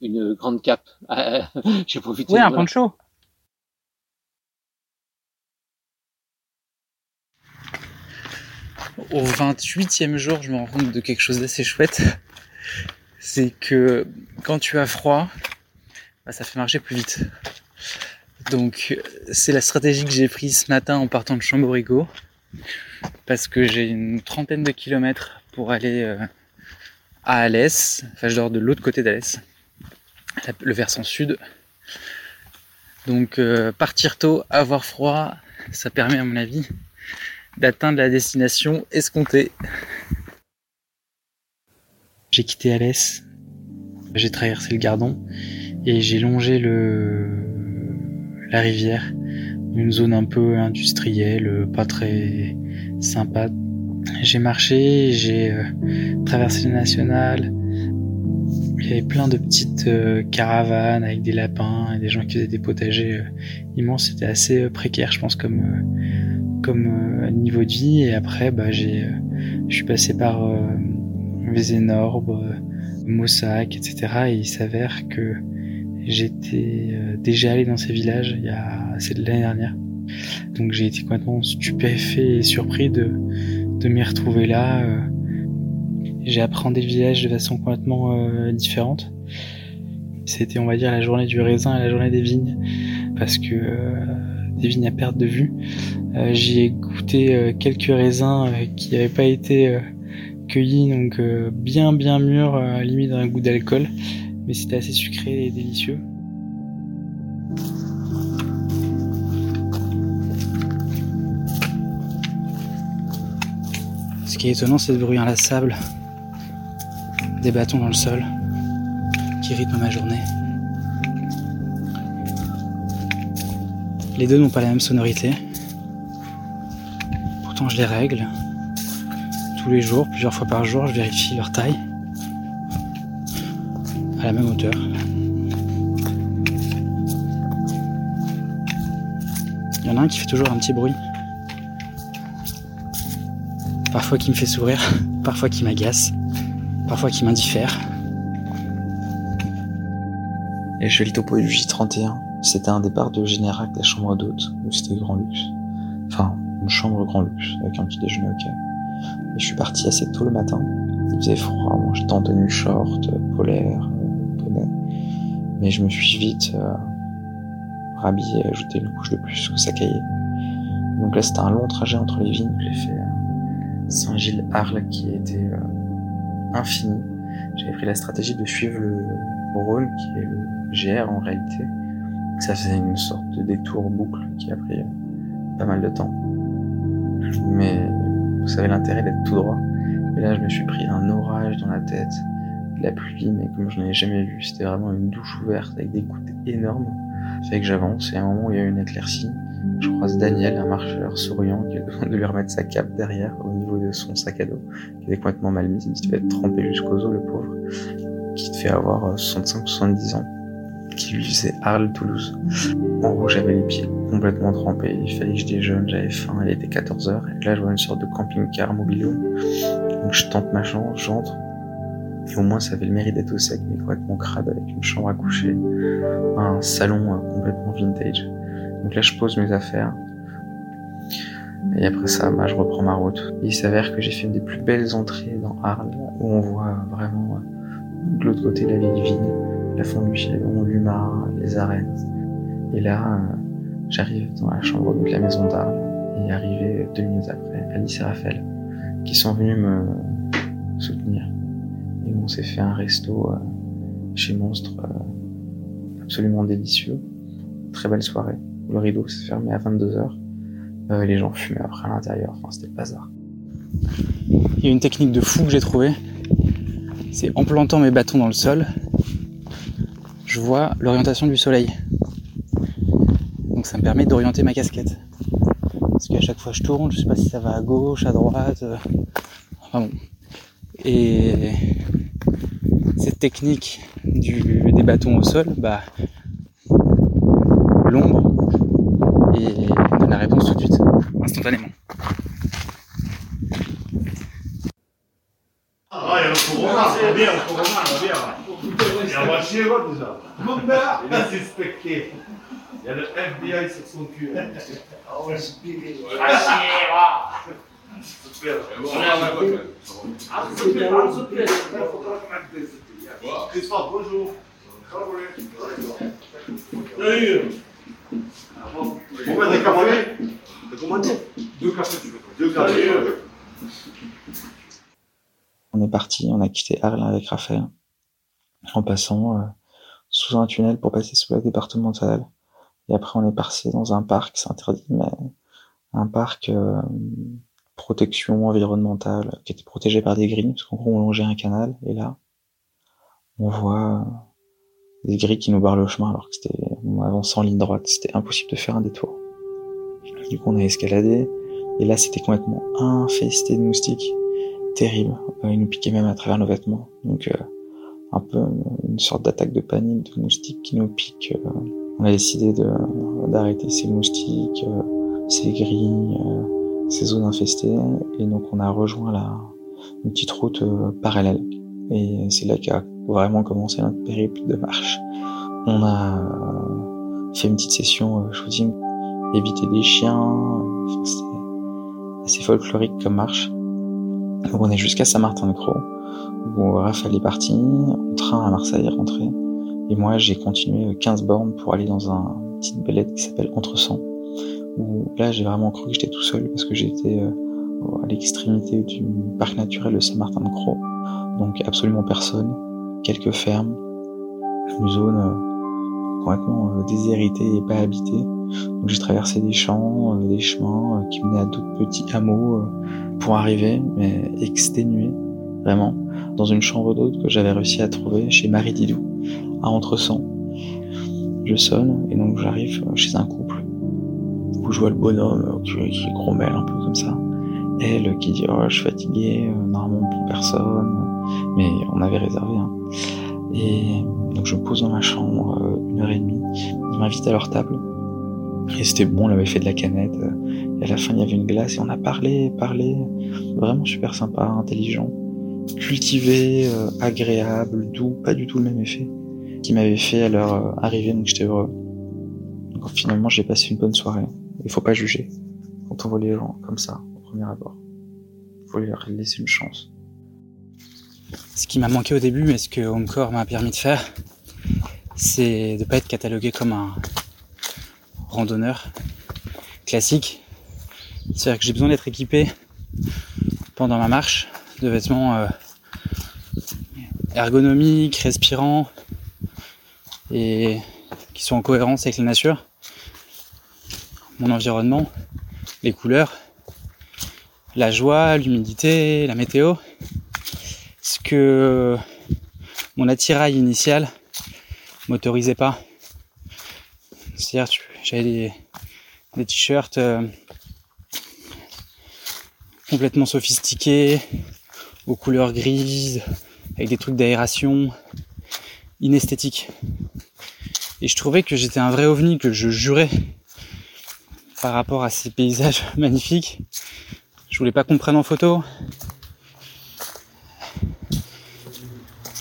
une grande cape. *laughs* j'ai profité. Ouais, un pancho. Au 28e jour, je me rends compte de quelque chose d'assez chouette. C'est que quand tu as froid, bah, ça fait marcher plus vite. Donc, c'est la stratégie que j'ai prise ce matin en partant de Chamborigo. Parce que j'ai une trentaine de kilomètres pour aller euh, à Alès. Enfin, je dors de l'autre côté d'Alès. Le versant sud. Donc, euh, partir tôt, avoir froid, ça permet, à mon avis, d'atteindre la destination escomptée. J'ai quitté Alès, j'ai traversé le Gardon et j'ai longé le la rivière, une zone un peu industrielle, pas très sympa. J'ai marché, j'ai euh, traversé le national. Il y avait plein de petites euh, caravanes avec des lapins et des gens qui faisaient des potagers euh, immenses. C'était assez précaire, je pense, comme comme euh, niveau de vie. Et après, bah, j'ai, euh, je suis passé par euh, Vézénorbe, euh, Moussac, etc. Et il s'avère que j'étais déjà allé dans ces villages il y a, c'est l'année dernière. Donc j'ai été complètement stupéfait et surpris de, de m'y retrouver là. J'ai appréhendé le village de façon complètement euh, différente. C'était, on va dire, la journée du raisin et la journée des vignes. Parce que euh, des vignes à perte de vue. Euh, J'y ai goûté euh, quelques raisins euh, qui n'avaient pas été cueillis, donc bien bien mûrs, euh, limite un goût d'alcool. Mais c'était assez sucré et délicieux. Ce qui est étonnant, c'est de bruit inlassable des bâtons dans le sol qui rythment ma journée. Les deux n'ont pas la même sonorité. Pourtant, je les règle. Tous les jours, plusieurs fois par jour, je vérifie leur taille. À la même hauteur. Il y en a un qui fait toujours un petit bruit. Parfois qui me fait sourire, *laughs* parfois qui m'agace, parfois qui m'indiffère. Et je lis topo du J31. C'était un départ de Générac, la chambre d'hôte, où c'était grand luxe. Enfin, une chambre grand luxe, avec un petit déjeuner au. Et je suis parti assez tôt le matin. Il faisait froid, moi j'étais en tenue short, euh, polaire, euh, bonnet. Mais je me suis vite euh, rhabillé et ajouté une couche de plus que ça caillait. Donc là c'était un long trajet entre les vignes. J'ai fait euh, Saint-Gilles-Arles qui était euh, infini. J'avais pris la stratégie de suivre le Rhône qui est le GR en réalité. Ça faisait une sorte de détour boucle qui a pris euh, pas mal de temps. Mais vous savez l'intérêt d'être tout droit. Et là, je me suis pris un orage dans la tête, de la pluie, mais comme je n'en ai jamais vu, c'était vraiment une douche ouverte avec des gouttes énormes. Fait que j'avance et à un moment où il y a une éclaircie, je croise Daniel, un marcheur souriant, qui demande de lui remettre sa cape derrière au niveau de son sac à dos, qui était complètement mal mis. Il devait être trempé jusqu'aux os, le pauvre, qui devait avoir euh, 65-70 ans qui lui faisait Arles-Toulouse. En gros, j'avais les pieds complètement trempés, il fallait que je déjeune, j'avais faim, il était 14h, et là je vois une sorte de camping-car mobilhome. Donc je tente ma chance, j'entre, et au moins ça avait le mérite d'être au sec, mais complètement crade, avec une chambre à coucher, un salon euh, complètement vintage. Donc là je pose mes affaires, et après ça, bah, je reprends ma route. Il s'avère que j'ai fait une des plus belles entrées dans Arles, où on voit vraiment euh, de l'autre côté la vieille vigne, la fond du Chéron, l'Humar, les arènes. Et là, j'arrive dans la chambre de la maison d'Arles, et arrivé deux minutes après, Alice et Raphaël, qui sont venus me soutenir. Et on s'est fait un resto euh, chez Monstre euh, absolument délicieux. Très belle soirée. Le rideau s'est fermé à 22h. Euh, les gens fumaient après à l'intérieur. Enfin, c'était le bazar. Il y a une technique de fou que j'ai trouvée. c'est en plantant mes bâtons dans le sol, je vois l'orientation du soleil. Donc ça me permet d'orienter ma casquette. Parce qu'à chaque fois je tourne, je sais pas si ça va à gauche, à droite. euh, Enfin bon. Et cette technique du, des bâtons au sol, bah l'ombre et donne la réponse tout de suite, instantanément. Ah, il Il y a un déjà. Il est suspecté. Il y a le FBI sur son cul. Ah ouais, c'est piqué. Ah, Super. Ah, super, ah, super. Christophe, bonjour. Salut. Vous mettez des cafés T'as commandé Deux cafés, tu veux Deux cafés. On est parti, on a quitté Arles avec Raphaël, en passant euh, sous un tunnel pour passer sous la départementale. Et après, on est passé dans un parc, c'est interdit, mais un parc euh, protection environnementale qui était protégé par des grilles, parce qu'en gros, on longeait un canal, et là, on voit euh, des grilles qui nous barrent le chemin, alors que c'était, on avançait en ligne droite, c'était impossible de faire un détour. Du coup, on a escaladé, et là, c'était complètement infesté de moustiques terrible. Euh, ils nous piquaient même à travers nos vêtements. Donc euh, un peu une sorte d'attaque de panique de moustiques qui nous piquent. euh. On a décidé d'arrêter ces moustiques, euh, ces grilles, euh, ces zones infestées. Et donc on a rejoint la, une petite route parallèle. Et c'est là qu'a vraiment commencé notre périple de marche. On a fait une petite session shooting, éviter des chiens. C'était assez folklorique comme marche. On est jusqu'à Saint-Martin-de-Croix, où Raphaël est parti, en train à Marseille est rentré. Et moi j'ai continué 15 bornes pour aller dans un petite belette qui s'appelle Entresang, où là j'ai vraiment cru que j'étais tout seul parce que j'étais euh, à l'extrémité du parc naturel de Saint-Martin-de-Croix. Donc absolument personne, quelques fermes, une zone euh, complètement euh, déshéritée et pas habitée. Donc j'ai traversé des champs, euh, des chemins euh, qui menaient à d'autres petits hameaux euh, pour arriver, mais exténué, vraiment, dans une chambre d'hôte que j'avais réussi à trouver chez Marie Didou, à Entresang. Je sonne, et donc j'arrive chez un couple, où je vois le bonhomme qui, qui grommelle un peu comme ça. Elle qui dit, oh, je suis fatigué, euh, normalement prend personne, mais on avait réservé. Hein. Et donc je me pose dans ma chambre une heure et demie, ils m'invitent à leur table, et c'était bon, on avait fait de la canette, euh, et à la fin il y avait une glace, et on a parlé, parlé, vraiment super sympa, intelligent, cultivé, euh, agréable, doux, pas du tout le même effet qui m'avait fait à leur euh, arrivée, donc j'étais heureux. Donc finalement j'ai passé une bonne soirée. Il faut pas juger quand on voit les gens comme ça, au premier abord. Il faut leur laisser une chance. Ce qui m'a manqué au début, mais ce que Homecore m'a permis de faire, c'est de pas être catalogué comme un randonneur classique. C'est-à-dire que j'ai besoin d'être équipé pendant ma marche de vêtements euh, ergonomiques, respirants et qui sont en cohérence avec la nature, mon environnement, les couleurs, la joie, l'humidité, la météo. Ce que mon attirail initial m'autorisait pas. C'est-à-dire, tu- j'avais des, t-shirts euh, complètement sophistiqués, aux couleurs grises, avec des trucs d'aération, inesthétiques. Et je trouvais que j'étais un vrai ovni, que je jurais par rapport à ces paysages *laughs* magnifiques. Je voulais pas qu'on prenne en photo.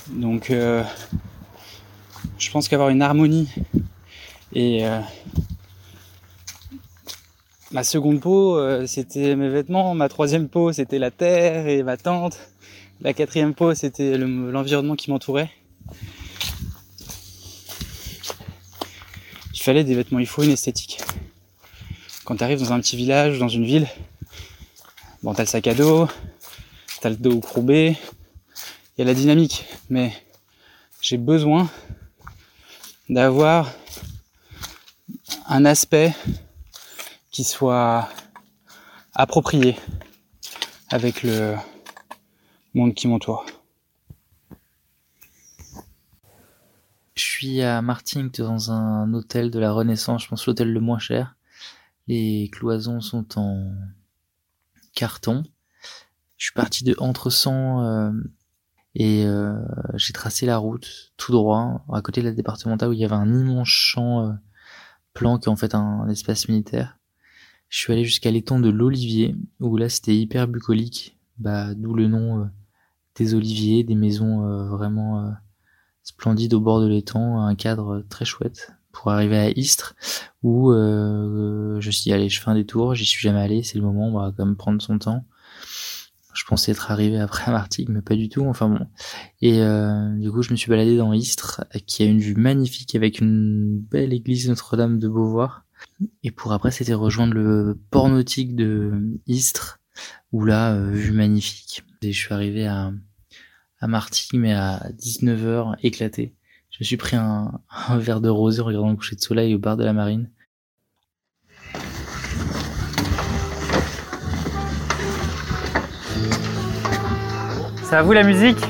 Donc, euh, je pense qu'avoir une harmonie et euh, ma seconde peau, euh, c'était mes vêtements. Ma troisième peau, c'était la terre et ma tente. La quatrième peau, c'était le- l'environnement qui m'entourait. Il fallait des vêtements, il faut une esthétique. Quand tu arrives dans un petit village, dans une ville, bon, t'as le sac à dos, t'as le dos courbé, il y a la dynamique, mais j'ai besoin d'avoir un aspect qui soit approprié avec le monde qui m'entoure. suis à Martinique dans un hôtel de la Renaissance, je pense l'hôtel le moins cher. Les cloisons sont en carton. Je suis parti de Entresang euh, et euh, j'ai tracé la route tout droit à côté de la départementale où il y avait un immense champ euh, plan qui est en fait un, espace militaire. Je suis allé jusqu'à l'étang de l'Olivier où là c'était hyper bucolique, bah d'où le nom des oliviers, des maisons vraiment splendide au bord de l'étang, un cadre très chouette pour arriver à Istres où euh, je suis allé, je fais un détour, j'y suis jamais allé, c'est le moment, on va quand même prendre son temps. Je pensais être arrivé après Martigues, mais pas du tout. Enfin bon. Et euh, du coup, je me suis baladé dans Istres, qui a une vue magnifique avec une belle église Notre-Dame de Beauvoir. Et pour après, c'était rejoindre le port nautique de Istres, où là, euh, vue magnifique. Et je suis arrivé à à Martigues, mais à 19h éclaté. Je me suis pris un, verre de rosé en regardant le coucher de soleil au bar de la marine. Ça à vous la musique?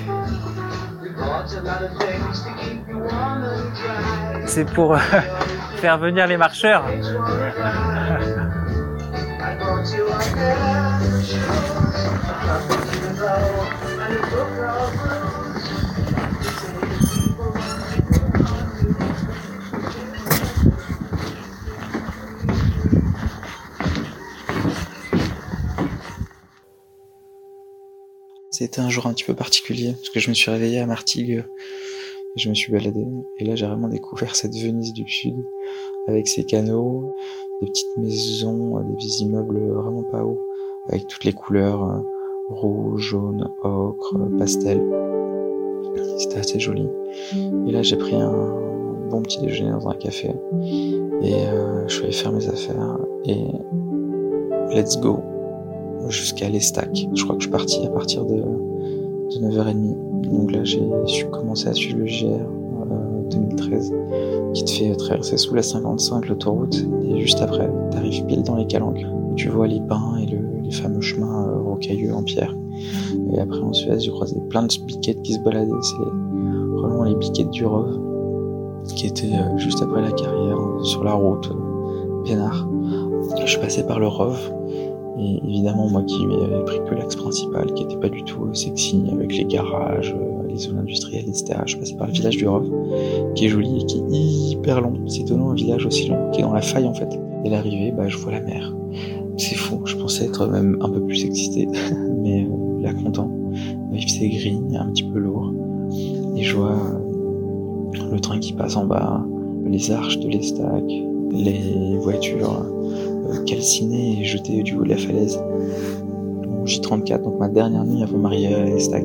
C'est pour euh, *laughs* faire venir les marcheurs. *laughs* C'était un jour un petit peu particulier parce que je me suis réveillé à Martigues et je me suis baladé et là j'ai vraiment découvert cette Venise du Sud avec ses canaux, des petites maisons, des immeubles vraiment pas hauts avec toutes les couleurs euh, rouge, jaune, ocre, pastel. C'était assez joli. Et là, j'ai pris un bon petit déjeuner dans un café et euh, je suis allé faire mes affaires et let's go jusqu'à l'Estac. Je crois que je suis parti à partir de, 9h30. Donc là, j'ai commencé à suivre le GR 2013 euh, qui te fait traverser sous la 55 l'autoroute et juste après, t'arrives pile dans les calanques. Tu vois les pins et le, les fameux chemins euh, rocailleux en pierre. Et après en Suède, j'ai croisé plein de biquettes qui se baladaient. C'est vraiment les biquettes du Rove qui étaient euh, juste après la carrière sur la route, Pénard. Je passais par le Rove et évidemment, moi qui avais pris que l'axe principal, qui était pas du tout sexy, avec les garages, euh, les zones industrielles, etc. Je passais par le village du Rove, qui est joli et qui est hyper long. C'est étonnant un village aussi long, qui est dans la faille en fait. Et l'arrivée, bah, je vois la mer. C'est fou, je pensais être même un peu plus excité, *laughs* mais euh, là content. C'est gris, un petit peu lourd. Et je vois euh, le train qui passe en bas, les arches de l'estac, les voitures euh, calcinées et jetées du haut de la falaise. J34, donc ma dernière nuit avant m'arriver à l'estac.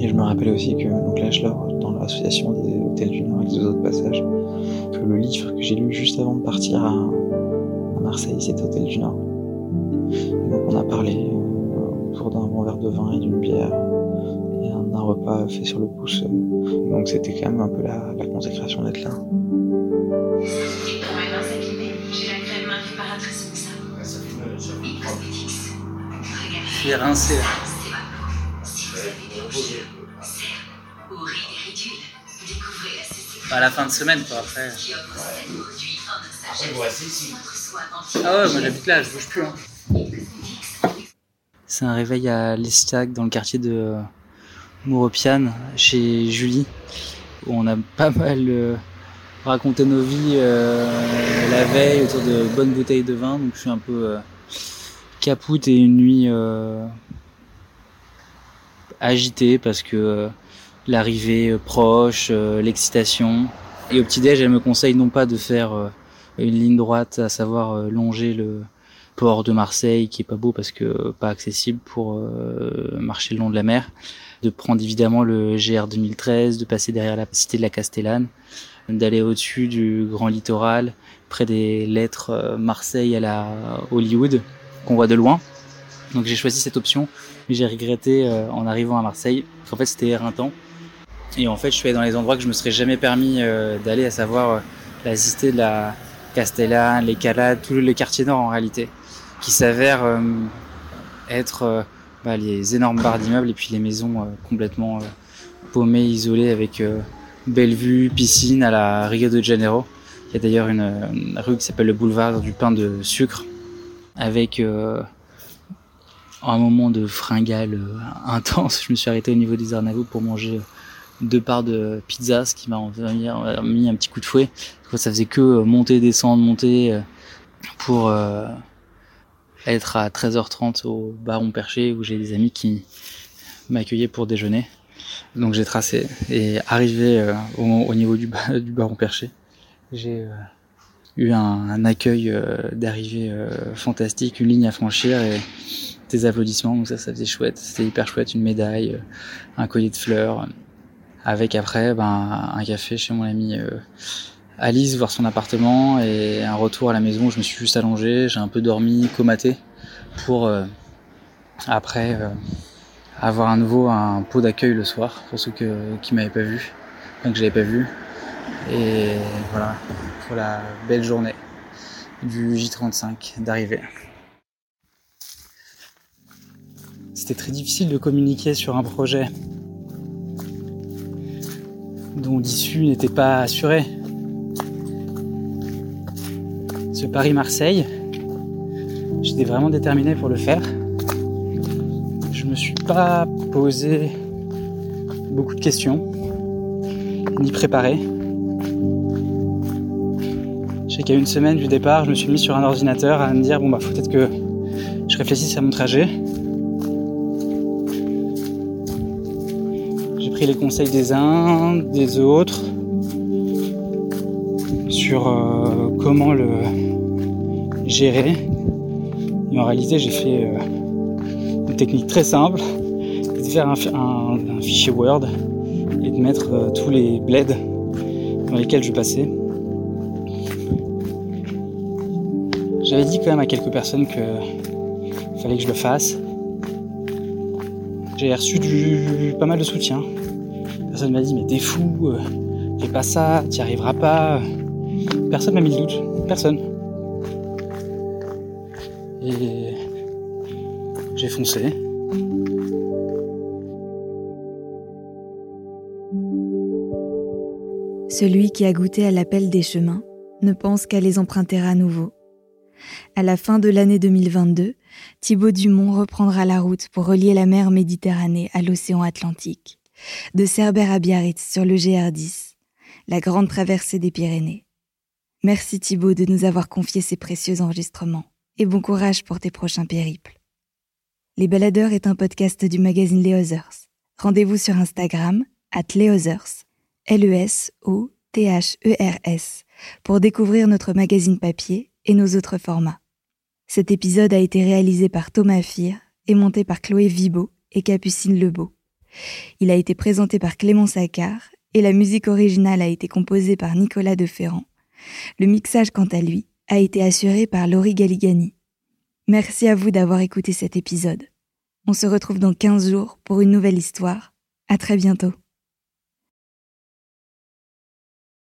Et je me rappelle aussi que donc là je dans l'association des hôtels du Nord avec deux autres passages, que le livre que j'ai lu juste avant de partir à, Marseille, c'est Hôtel du Nord. donc on a parlé euh, autour d'un bon verre de vin et d'une bière et un, repas fait sur le pouce. Donc c'était quand même un peu la, la consécration d'être là. Rincé. À la fin de semaine, quoi, après. Ah ouais, moi j'habite là, je bouge plus. Hein. C'est un réveil à l'Estac dans le quartier de Mouropiane chez Julie où on a pas mal euh, raconté nos vies euh, la veille autour de bonnes bouteilles de vin donc je suis un peu euh, capoute et une nuit agitée parce que l'arrivée proche, l'excitation. Et au petit-déj, elle me conseille non pas de faire une ligne droite, à savoir euh, longer le port de Marseille, qui est pas beau parce que pas accessible pour euh, marcher le long de la mer, de prendre évidemment le GR 2013, de passer derrière la cité de la Castellane, d'aller au-dessus du grand littoral, près des lettres euh, Marseille à la Hollywood, qu'on voit de loin. Donc j'ai choisi cette option, mais j'ai regretté en arrivant à Marseille qu'en fait c'était éreintant. Et en fait je suis allé dans les endroits que je me serais jamais permis d'aller, à savoir la cité de la Castellane, les Calades, tout le quartier nord en réalité, qui s'avère euh, être euh, bah, les énormes barres d'immeubles et puis les maisons euh, complètement paumées, isolées avec belle vue, piscine à la Rio de Janeiro. Il y a d'ailleurs une, rue qui s'appelle le boulevard du pain de sucre, avec euh, un moment de fringale euh, intense. Je me suis arrêté au niveau des Arnavaux pour manger deux parts de pizza, ce qui m'a mis un petit coup de fouet. Ça faisait que monter, descendre, monter pour euh, être à 13h30 au Baron Perché où j'ai des amis qui m'accueillaient pour déjeuner. Donc j'ai tracé et arrivé euh, au, niveau du, du Baron Perché, j'ai euh, eu un, accueil d'arrivée fantastique, une ligne à franchir et des applaudissements. Donc ça, ça faisait chouette. C'était hyper chouette, une médaille, un collier de fleurs, avec après ben, un café chez mon ami Alice voir son appartement et un retour à la maison où je me suis juste allongé, j'ai un peu dormi, comaté, pour euh, après euh, avoir à nouveau un pot d'accueil le soir pour ceux que, qui m'avaient pas vu, enfin que j'avais pas vu. Et voilà, la belle journée du J35 d'arrivée. C'était très difficile de communiquer sur un projet dont l'issue n'était pas assurée Paris-Marseille. J'étais vraiment déterminé pour le faire. Je me suis pas posé beaucoup de questions, ni préparé. Je sais qu'à une semaine du départ, je me suis mis sur un ordinateur à me dire bon bah faut peut-être que je réfléchisse à mon trajet. J'ai pris les conseils des uns, des autres sur euh, comment le, gérer. Et en réalité, j'ai fait euh, une technique très simple, de faire un, fichier Word et de mettre euh, tous les bleds dans lesquels je passais. J'avais dit quand même à quelques personnes que fallait que je le fasse. J'ai reçu du, pas mal de soutien. Personne m'a dit mais t'es fou, euh, fais pas ça, t'y arriveras pas. Personne m'a mis le doute. Personne. Et j'ai foncé. Celui qui a goûté à l'appel des chemins ne pense qu'à les emprunter à nouveau. À la fin de l'année 2022, Thibaut Dumont reprendra la route pour relier la mer Méditerranée à l'océan Atlantique, de Cerbère à Biarritz sur le GR10, la grande traversée des Pyrénées. Merci Thibaut de nous avoir confié ces précieux enregistrements et bon courage pour tes prochains périples. Les Baladeurs est un podcast du magazine Les Others. Rendez-vous sur Instagram, at Leothers, L-E-S-O-T-H-E-R-S, pour découvrir notre magazine papier et nos autres formats. Cet épisode a été réalisé par Thomas Fir et monté par Chloé Vibo et Capucine Lebeau. Il a été présenté par Clément Saccard et la musique originale a été composée par Nicolas Deferrand. Le mixage, quant à lui, a été assuré par Laurie Galigani. Merci à vous d'avoir écouté cet épisode. On se retrouve dans 15 jours pour une nouvelle histoire. À très bientôt.